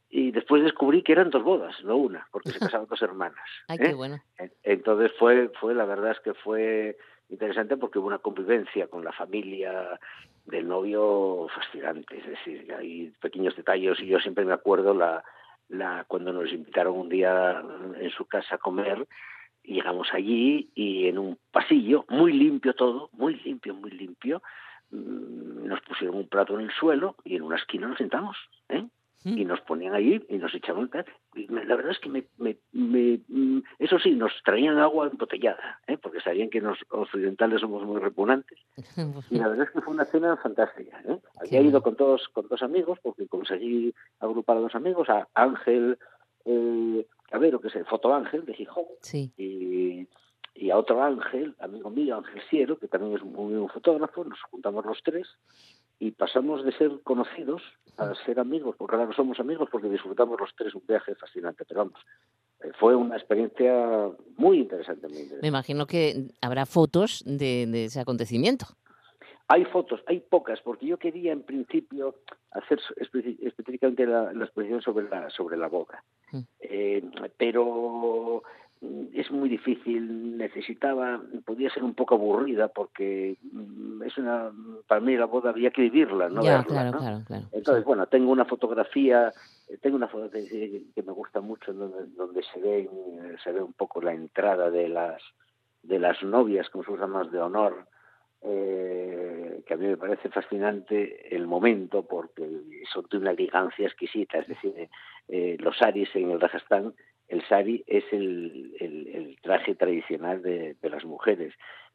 Y después descubrí que eran dos bodas, no una, porque se casaban dos hermanas. Ay, qué ¿eh? bueno. Entonces fue, fue, la verdad es que fue interesante porque hubo una convivencia con la familia del novio fascinante. Es decir, hay pequeños detalles y yo siempre me acuerdo la, la cuando nos invitaron un día en su casa a comer llegamos allí y en un pasillo, muy limpio todo, muy limpio, muy limpio, mm, nos pusieron un plato en el suelo y en una esquina nos sentamos. ¿eh? y nos ponían ahí y nos echaban la verdad es que me, me, mm, eso sí nos traían agua embotellada ¿eh? porque sabían que los occidentales somos muy repugnantes y la verdad es que fue una cena fantástica ¿eh? había ido con todos con dos amigos porque conseguí agrupar a dos amigos a Ángel eh, a ver lo que es el foto Ángel de Gijón y y a otro Ángel, amigo mío, Ángel Siero, que también es muy un fotógrafo, nos juntamos los tres y pasamos de ser conocidos a ser amigos, porque ahora no somos amigos porque disfrutamos los tres un viaje fascinante, pero vamos, eh, fue una experiencia muy interesante. Me imagino que habrá fotos de, ese acontecimiento. Hay fotos, hay pocas, porque yo quería en principio hacer específicamente la, exposición sobre la sobre la boda, mm. eh, pero es muy difícil, necesitaba, podía ser un poco aburrida porque mm, es una, para mí la boda había que vivirla, no ya, claro, claro, claro, Entonces, bueno, tengo una fotografía, eh, tengo una foto que me gusta mucho donde, donde se ve se ve un poco la entrada de las de las novias con sus damas de honor, eh, que a mí me parece fascinante el momento porque son de una elegancia exquisita, es decir, eh, los aris en el Rajastán el sari es el, traje tradicional de, las mujeres,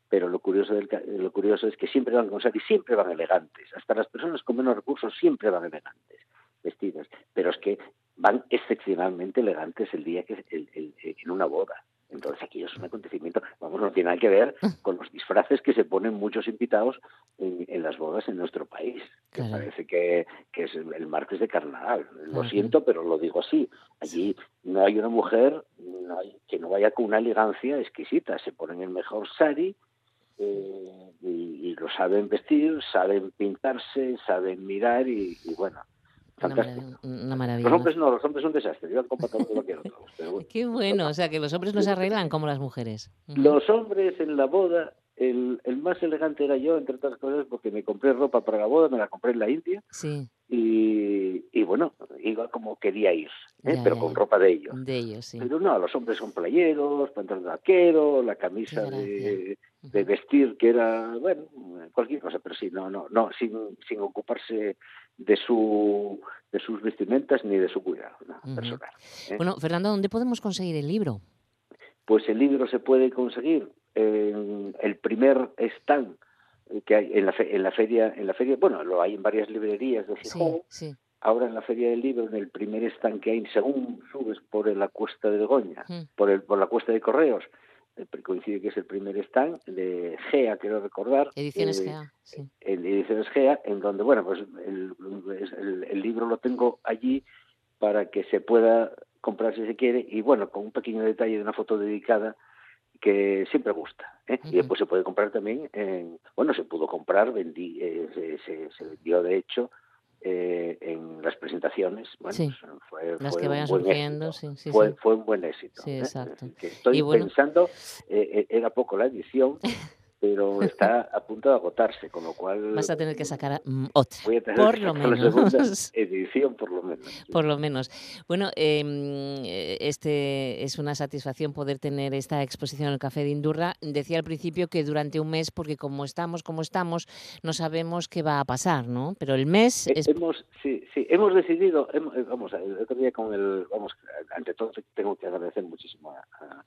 pero lo curioso, lo curioso es que siempre van con sari, siempre van elegantes, hasta las personas con menos recursos siempre van elegantes, vestidas, pero es que van excepcionalmente elegantes el día que en una boda. Entonces aquello es un acontecimiento, vamos, no tiene nada que ver con los disfraces que se ponen muchos invitados en, las bodas en nuestro país, que parece que, es el martes de carnaval. Lo siento, pero lo digo así. Allí no hay una mujer que no vaya con una elegancia exquisita, se ponen el mejor sari, eh, y, lo saben vestir, saben pintarse, saben mirar y bueno, una maravilla. Los hombres no, los hombres son un desastre. Yo todo lo quiero todos. Qué bueno, o sea que los hombres no se arreglan como las mujeres. Los hombres en la boda, el, el más elegante era yo, entre otras cosas, porque me compré ropa para la boda, me la compré en la India. Sí. Y, y bueno, iba como quería ir, ¿eh? pero con ropa de ellos. De ellos, sí. Pero no, los hombres son playeros, pantalón vaquero, la camisa de, de, vestir que era, bueno, cualquier cosa, pero sí, no, no, no, sin, sin ocuparse de su de sus vestimentas ni de su cuidado personal. ¿eh? Bueno, Fernando, ¿dónde podemos conseguir el libro? Pues el libro se puede conseguir en el primer stand que hay en la, en la feria, en la feria, bueno, lo hay en varias librerías de Gijón. Ahora en la feria del libro, en el primer stand que hay, según subes por la cuesta de Goña, por el por la cuesta de Correos, coincide que es el primer stand de GEA, quiero recordar. Ediciones eh, GEA, sí. Ediciones GEA, en donde, bueno, pues el, el, libro lo tengo allí para que se pueda comprar si se quiere y, bueno, con un pequeño detalle de una foto dedicada que siempre gusta. ¿eh? Y después se puede comprar también, en, bueno, se pudo comprar, vendí, eh, se, se vendió de hecho eh, en las presentaciones. Bueno, fue, las que vayan surgiendo, sí, sí, fue, fue, un buen éxito. Sí, ¿eh? exacto. estoy pensando, eh, era poco la edición, pero está a punto de agotarse, con lo cual... Vas a tener que sacar mm, otra, por lo menos. edición, por lo menos. Por lo menos. Bueno, em, este es una satisfacción poder tener esta exposición en el Café de Indurra. Decía al principio que durante un mes, porque como estamos, como estamos, no sabemos qué va a pasar, ¿no? Pero el mes... Es... Hemos, sí, sí, hemos decidido, vamos, el otro día con el... Vamos, ante todo tengo que agradecer muchísimo a a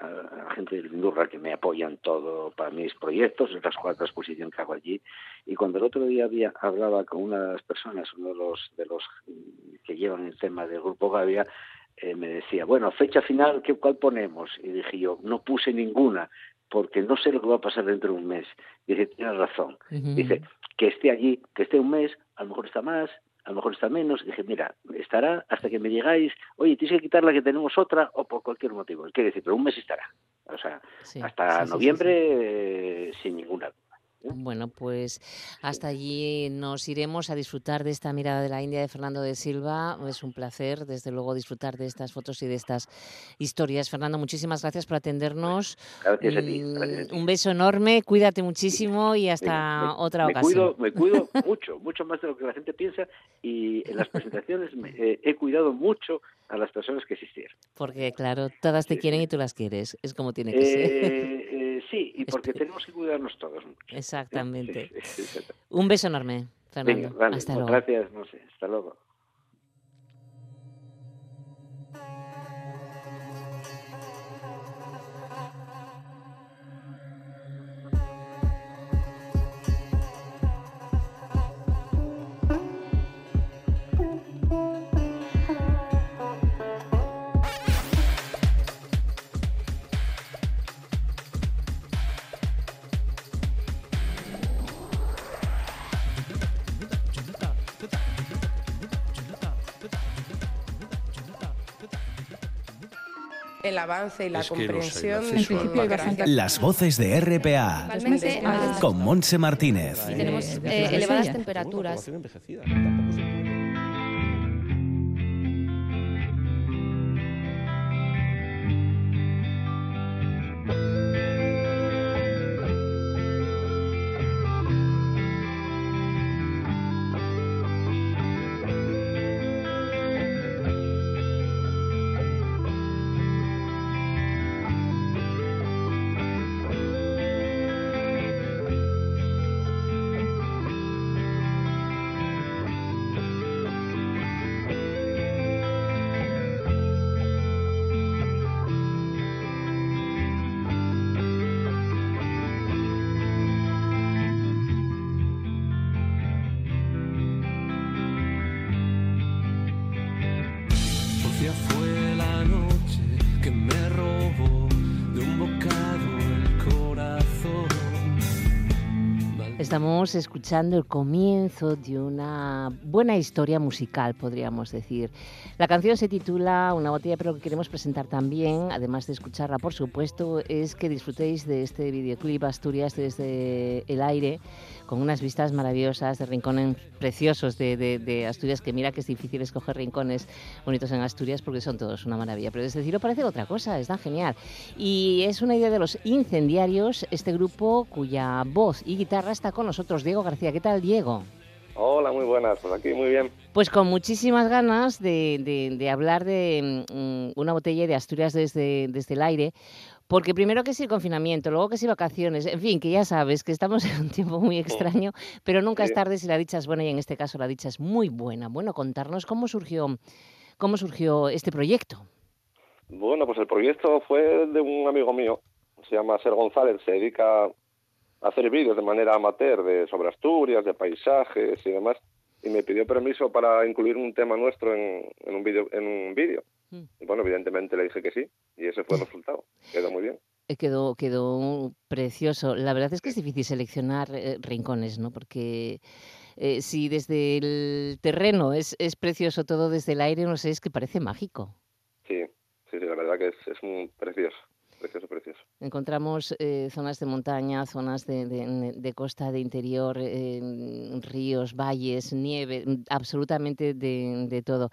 la gente de Indurra que me apoyan todo para mis proyectos, las cuatro exposiciones que hago allí. Y cuando el otro día había, hablaba con una de las personas, uno de los, de los que llevan el tema del Grupo Gavia, eh, me decía, bueno, fecha final, ¿qué, ¿cuál ponemos? Y dije yo, no puse ninguna, porque no sé lo que va a pasar dentro de un mes. Dice, tienes razón. Dice, que esté allí, que esté un mes, a lo mejor está más, a lo mejor está menos. Dije, mira, estará hasta que me digáis, oye, tienes que quitarla que tenemos otra o por cualquier motivo. Quiere decir, pero un mes estará. O sea, hasta noviembre sin ninguna duda. Bueno, pues hasta allí nos iremos a disfrutar de esta mirada de la India de Fernando de Silva. Es un placer, desde luego, disfrutar de estas fotos y de estas historias. Fernando, muchísimas gracias por atendernos. Gracias a ti. Mm, un beso enorme, cuídate muchísimo y hasta otra ocasión. me cuido mucho, mucho más de lo que la gente piensa y en las presentaciones me, eh, he cuidado mucho a las personas que existieron. Porque, claro, todas te quieren y tú las quieres. Es como tiene que ser. Eh, eh, sí, y porque tenemos que cuidarnos todos mucho. Exactamente. Un beso enorme, Fernando. Hasta luego. Gracias, no sé. Hasta luego. El avance y la Es no comprensión. más grandes. Las voces de RPA con Monse Martínez. tenemos eh, elevadas temperaturas. Fue la noche que me robó de un bocado el corazón. Estamos escuchando el comienzo de una buena historia musical, podríamos decir. La canción se titula Una botella, pero lo que queremos presentar también, además de escucharla, por supuesto, es que disfrutéis de este videoclip Asturias desde el aire, con unas vistas maravillosas de rincones preciosos de, de- de Asturias, que mira que es difícil escoger rincones bonitos en Asturias porque son todos una maravilla. Pero desde Ciro parece otra cosa, está genial. Y es una idea de los incendiarios, este grupo cuya voz y guitarra está con nosotros. Diego García, ¿qué tal, Diego? Hola, muy buenas. Pues aquí muy bien. Pues con muchísimas ganas de, de- de hablar de mm, una botella de Asturias desde, desde el aire, porque primero que es el confinamiento, luego que es vacaciones, en fin, que ya sabes que estamos en un tiempo muy extraño, pero nunca es tarde si la dicha es buena y en este caso la dicha es muy buena. Bueno, contarnos cómo surgió, cómo surgió este proyecto. Bueno, pues el proyecto fue de un amigo mío, se llama Ser González, se dedica a hacer vídeos de manera amateur de sobre Asturias, de paisajes y demás, y me pidió permiso para incluir un tema nuestro en, en un vídeo. En un vídeo. Mm. Y bueno, evidentemente le dije que sí, y ese fue el resultado. Quedó muy bien. Eh, Quedó, quedó precioso. La verdad es que es difícil seleccionar eh, rincones, ¿no? Porque eh, si desde el terreno es, es precioso todo desde el aire, no sé, es que parece mágico. Sí, sí, sí, la verdad que es, es un precioso, precioso, precioso. Encontramos eh, zonas de montaña, zonas de, de- de costa, de interior, eh, ríos, valles, nieve, mm, absolutamente de, de todo.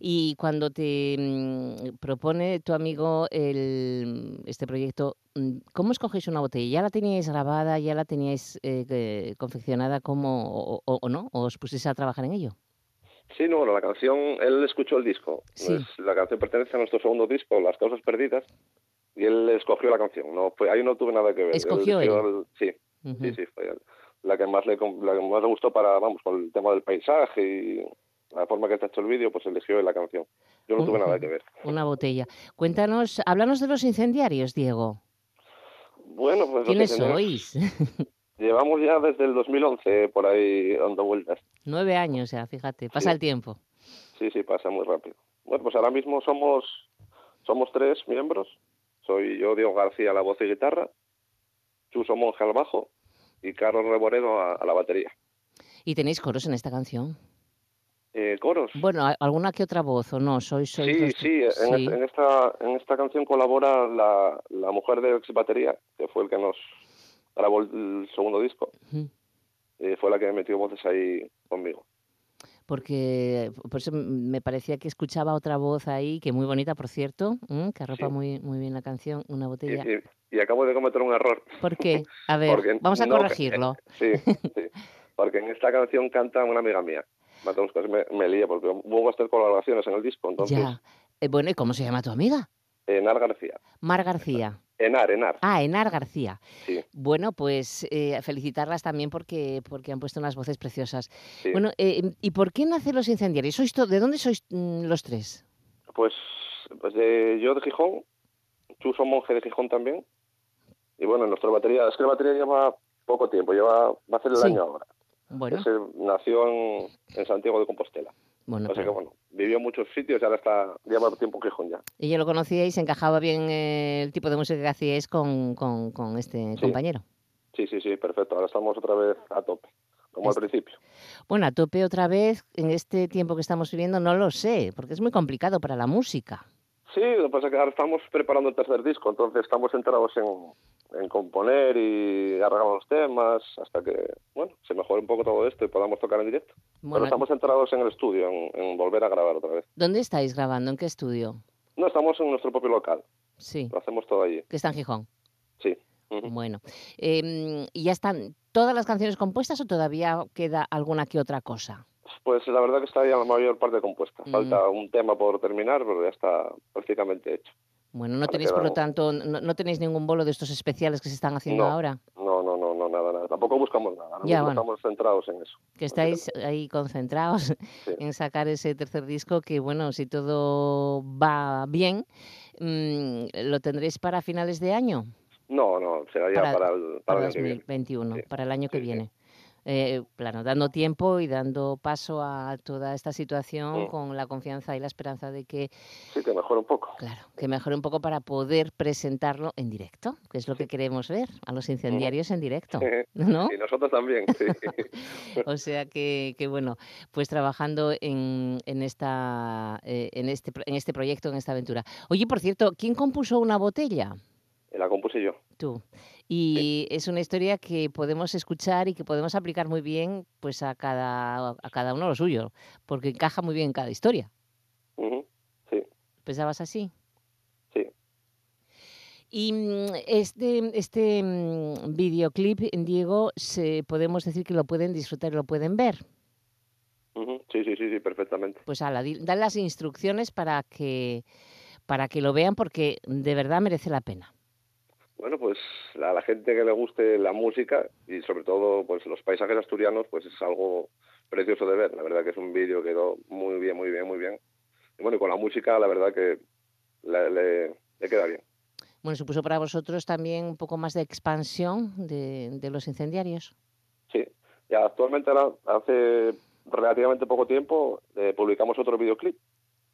Y cuando te mm, propone tu amigo el- este proyecto, mm, ¿cómo escogéis una botella? ¿Ya la teníais grabada, ya la teníais eh, confeccionada como, o, o- o no? ¿O os pusisteis a trabajar en ello? Sí, no, bueno, la canción, él escuchó el disco. Sí. Es- la canción pertenece a nuestro segundo disco, Las Causas Perdidas, y él escogió la canción. No, ahí no tuve nada que ver. ¿Escogió él? el- sí, sí, sí, fue él. la que más le la que más le gustó para, vamos, con el tema del paisaje y la forma que está hecho el vídeo, pues eligió él la canción. Yo no tuve nada que ver. Una botella. Cuéntanos, háblanos de los incendiarios, Diego. Bueno, pues ¿Quiénes sois? Llevamos ya desde el 2011 por ahí dando vueltas. Nueve años ya, fíjate, pasa Sí. el tiempo. Sí, sí, pasa muy rápido. Bueno, pues ahora mismo somos somos tres miembros. Soy yo, Diego García, a la voz y guitarra, Chuso Monge al bajo y Carlos Reboredo a, a la batería. ¿Y tenéis coros en esta canción? Eh, ¿Coros? Bueno, ¿a- ¿alguna que otra voz o no? ¿Sois, sois Sí, sí, en, sí. es- en esta, en esta canción colabora la, la mujer de ex batería, que fue el que nos grabó el, el segundo disco. Eh, fue la que metió voces ahí conmigo. Porque por eso me parecía que escuchaba otra voz ahí, que muy bonita, por cierto, ¿m? que arropa Sí. muy, muy bien la canción, una botella. y- y acabo de cometer un error. ¿Por qué? A ver, Porque vamos a no, que- corregirlo. Sí, sí. Porque en esta canción canta una amiga mía. Me, me lía porque hubo bastantes colaboraciones en el disco. Entonces, Ya. Eh, bueno, ¿y cómo se llama tu amiga? Enar García. Mar García. Enar, Enar. Ah, Enar García. Sí. Bueno, pues eh, felicitarlas también porque, porque han puesto unas voces preciosas. Sí. Bueno, eh, ¿y por qué nacen los incendiarios? ¿Sois ¿De dónde sois mm, los tres? Pues pues de, yo de Gijón, Chuso Monje de Gijón también. Y bueno, nuestra batería, es que la batería lleva poco tiempo, lleva, va a hacer el Sí. año ahora. Bueno, Ese nació en, en Santiago de Compostela. Bueno, Así que pero bueno, vivió en muchos sitios y ahora está, lleva tiempo Gijón ya. ella lo conocíais, encajaba bien eh, el tipo de música que hacíais con, con, con este compañero. Sí, sí, sí, perfecto. Ahora estamos otra vez a tope, como al principio. Bueno, a tope otra vez en este tiempo que estamos viviendo, no lo sé, porque es muy complicado para la música. Sí, lo que pasa es que ahora estamos preparando el tercer disco, entonces estamos centrados en, en componer y arreglar los temas hasta que, bueno, se mejore un poco todo esto y podamos tocar en directo. Bueno, Pero estamos centrados en el estudio, en, en volver a grabar otra vez. ¿Dónde estáis grabando? ¿En qué estudio? No, estamos en nuestro propio local, Sí, lo hacemos todo allí. que está en Gijón. Sí. Bueno, em, ¿y ya están todas las canciones compuestas o todavía queda alguna que otra cosa? Pues la verdad que está ya la mayor parte compuesta. Mm. Falta un tema por terminar, pero ya está prácticamente hecho. Bueno, no Ahora tenéis, por lo tanto, no, no tenéis ningún bolo de estos especiales que se están haciendo No. ahora. No, no, no, no, nada, nada. Tampoco buscamos nada. Ahora Ya, bueno. estamos centrados en eso. Que estáis ahí concentrados en sacar ese tercer disco que, bueno, si todo va bien, mm, ¿lo tendréis para finales de año? No, no, será ya para, el, para el que viene. 2021, para el año que viene. Eh, claro, dando tiempo y dando paso a toda esta situación Mm. con la confianza y la esperanza de que, Sí, que mejore un poco. claro, que mejore un poco para poder presentarlo en directo, que es lo que queremos ver, a los incendiarios en directo, ¿no? Y nosotros también, sí. O sea que, que bueno, pues trabajando en, en, esta, eh, en, este, en este proyecto, en esta aventura. Oye, por cierto, ¿quién compuso una botella? la compuse yo. Tú. Y es una historia que podemos escuchar y que podemos aplicar muy bien pues a cada, a cada uno lo suyo, porque encaja muy bien en cada historia. Sí, ¿Pensabas así? sí. Y mm, este, este mm, videoclip, Diego, se, podemos decir que lo pueden disfrutar y lo pueden ver. Sí, sí, sí, sí, perfectamente. Pues ala, dan las instrucciones para que, para que lo vean porque de verdad merece la pena. Bueno, pues a la gente que le guste la música y sobre todo pues los paisajes asturianos, pues es algo precioso de ver. La verdad que es un vídeo que quedó muy bien, muy bien, muy bien. Y bueno, y con la música la verdad que le, le- le queda bien. Bueno, supuso para vosotros también un poco más de expansión de, de los incendiarios. Sí, ya actualmente ahora, hace relativamente poco tiempo eh, publicamos otro videoclip,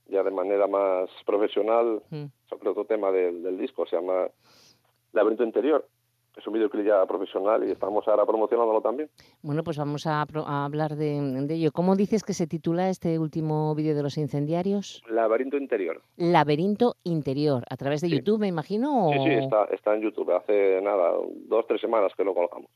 ya de manera más profesional, Mm. sobre otro tema del, del disco, se llama Laberinto Interior. Es un videoclip ya profesional y estamos ahora promocionándolo también. Bueno, pues vamos a, hablar de, de ello. ¿Cómo dices que se titula este último vídeo de los incendiarios? Laberinto Interior. Laberinto interior, a través de YouTube, me imagino. Sí, sí, está, está en YouTube. Hace nada, dos, tres semanas que lo colgamos.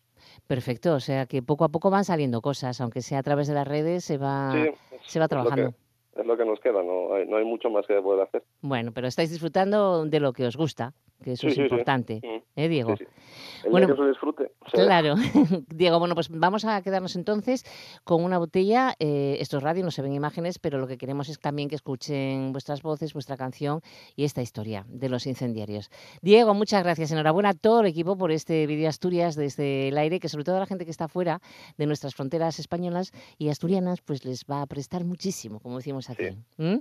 Perfecto, o sea que poco a poco van saliendo cosas, aunque sea a través de las redes, se va, Sí, se va trabajando. es lo que nos queda, no hay, no hay mucho más que poder hacer. Bueno, pero estáis disfrutando de lo que os gusta, que eso Sí, es sí, importante, Mm. ¿eh, Diego? Bueno, que disfrute. Claro, Diego, bueno, pues vamos a quedarnos entonces con una botella. Eh, esto es radio, no se ven imágenes, pero lo que queremos es también que escuchen vuestras voces, vuestra canción y esta historia de los incendiarios. Diego, muchas gracias. Enhorabuena a todo el equipo por este vídeo Asturias desde el aire, que sobre todo a la gente que está fuera de nuestras fronteras españolas y asturianas, pues les va a prestar muchísimo, como decimos aquí. ¿Mm?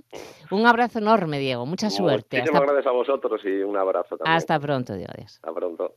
Un abrazo enorme, Diego. Mucha suerte. Muchísimas Hasta, gracias a vosotros y un abrazo también. Hasta pronto. Adiós. Hasta pronto.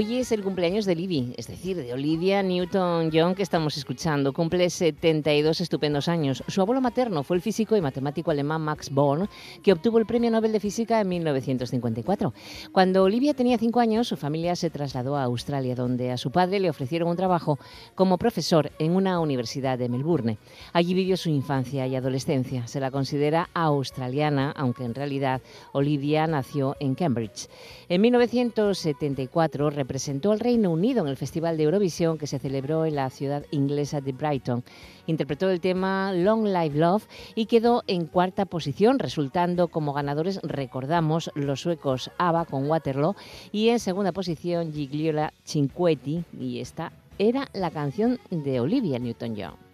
Hoy es el cumpleaños de Libby, es decir, de Olivia Newton-John que estamos escuchando. Cumple 72 estupendos años. Su abuelo materno fue el físico y matemático alemán Max Born, que obtuvo el Premio Nobel de Física en 1954. Cuando Olivia tenía 5 años, su familia se trasladó a Australia, donde a su padre le ofrecieron un trabajo como profesor en una universidad de Melbourne. Allí vivió su infancia y adolescencia. Se la considera australiana, aunque en realidad Olivia nació en Cambridge. En 1974 representó al Reino Unido en el Festival de Eurovisión que se celebró en la ciudad inglesa de Brighton. Interpretó el tema Long Live Love y quedó en cuarta posición, resultando como ganadores, recordamos, los suecos ABBA con Waterloo y en segunda posición Gigliola Cinquetti y esta era la canción de Olivia Newton-John.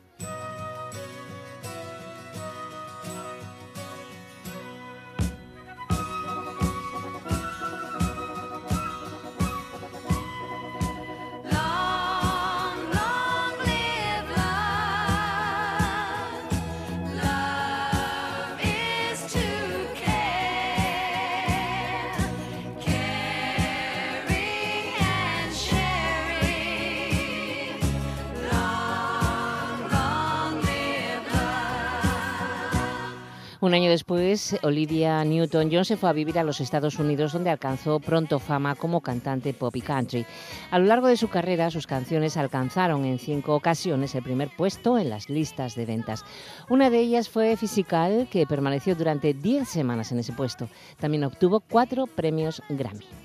Un año después, Olivia Newton-John se fue a vivir a los Estados Unidos, donde alcanzó pronto fama como cantante pop y country. A lo largo de su carrera, sus canciones alcanzaron en cinco ocasiones el primer puesto en las listas de ventas. Una de ellas fue Physical, que permaneció durante 10 semanas en ese puesto. También obtuvo cuatro premios Grammy.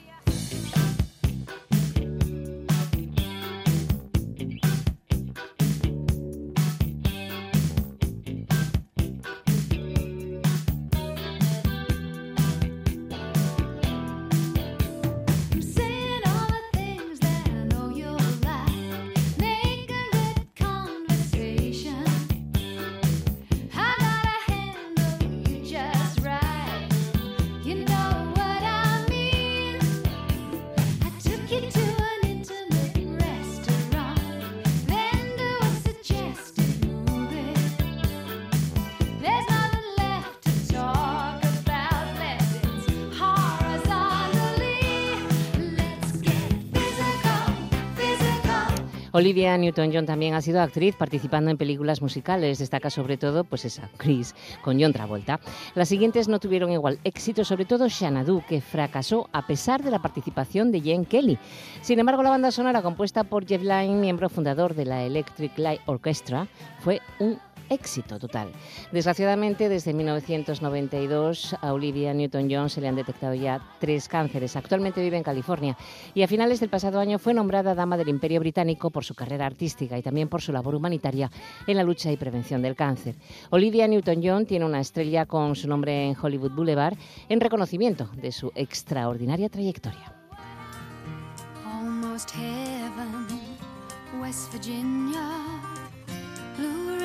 Olivia Newton-John también ha sido actriz participando en películas musicales. Destaca sobre todo pues esa Chris con John Travolta. Las siguientes no tuvieron igual éxito, sobre todo Xanadu, que fracasó a pesar de la participación de Jane Kelly. Sin embargo, la banda sonora compuesta por Jeff Lynne, miembro fundador de la Electric Light Orchestra, fue un éxito total. Desgraciadamente, desde 1992 a Olivia Newton-John se le han detectado ya tres cánceres. Actualmente vive en California y a finales del pasado año fue nombrada Dama del Imperio Británico por su carrera artística y también por su labor humanitaria en la lucha y prevención del cáncer. Olivia Newton-John tiene una estrella con su nombre en Hollywood Boulevard en reconocimiento de su extraordinaria trayectoria.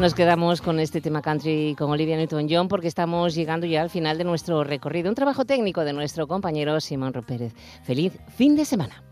Nos quedamos con este tema country con Olivia Newton-John porque estamos llegando ya al final de nuestro recorrido. Un trabajo técnico de nuestro compañero Simón Pérez. Feliz fin de semana.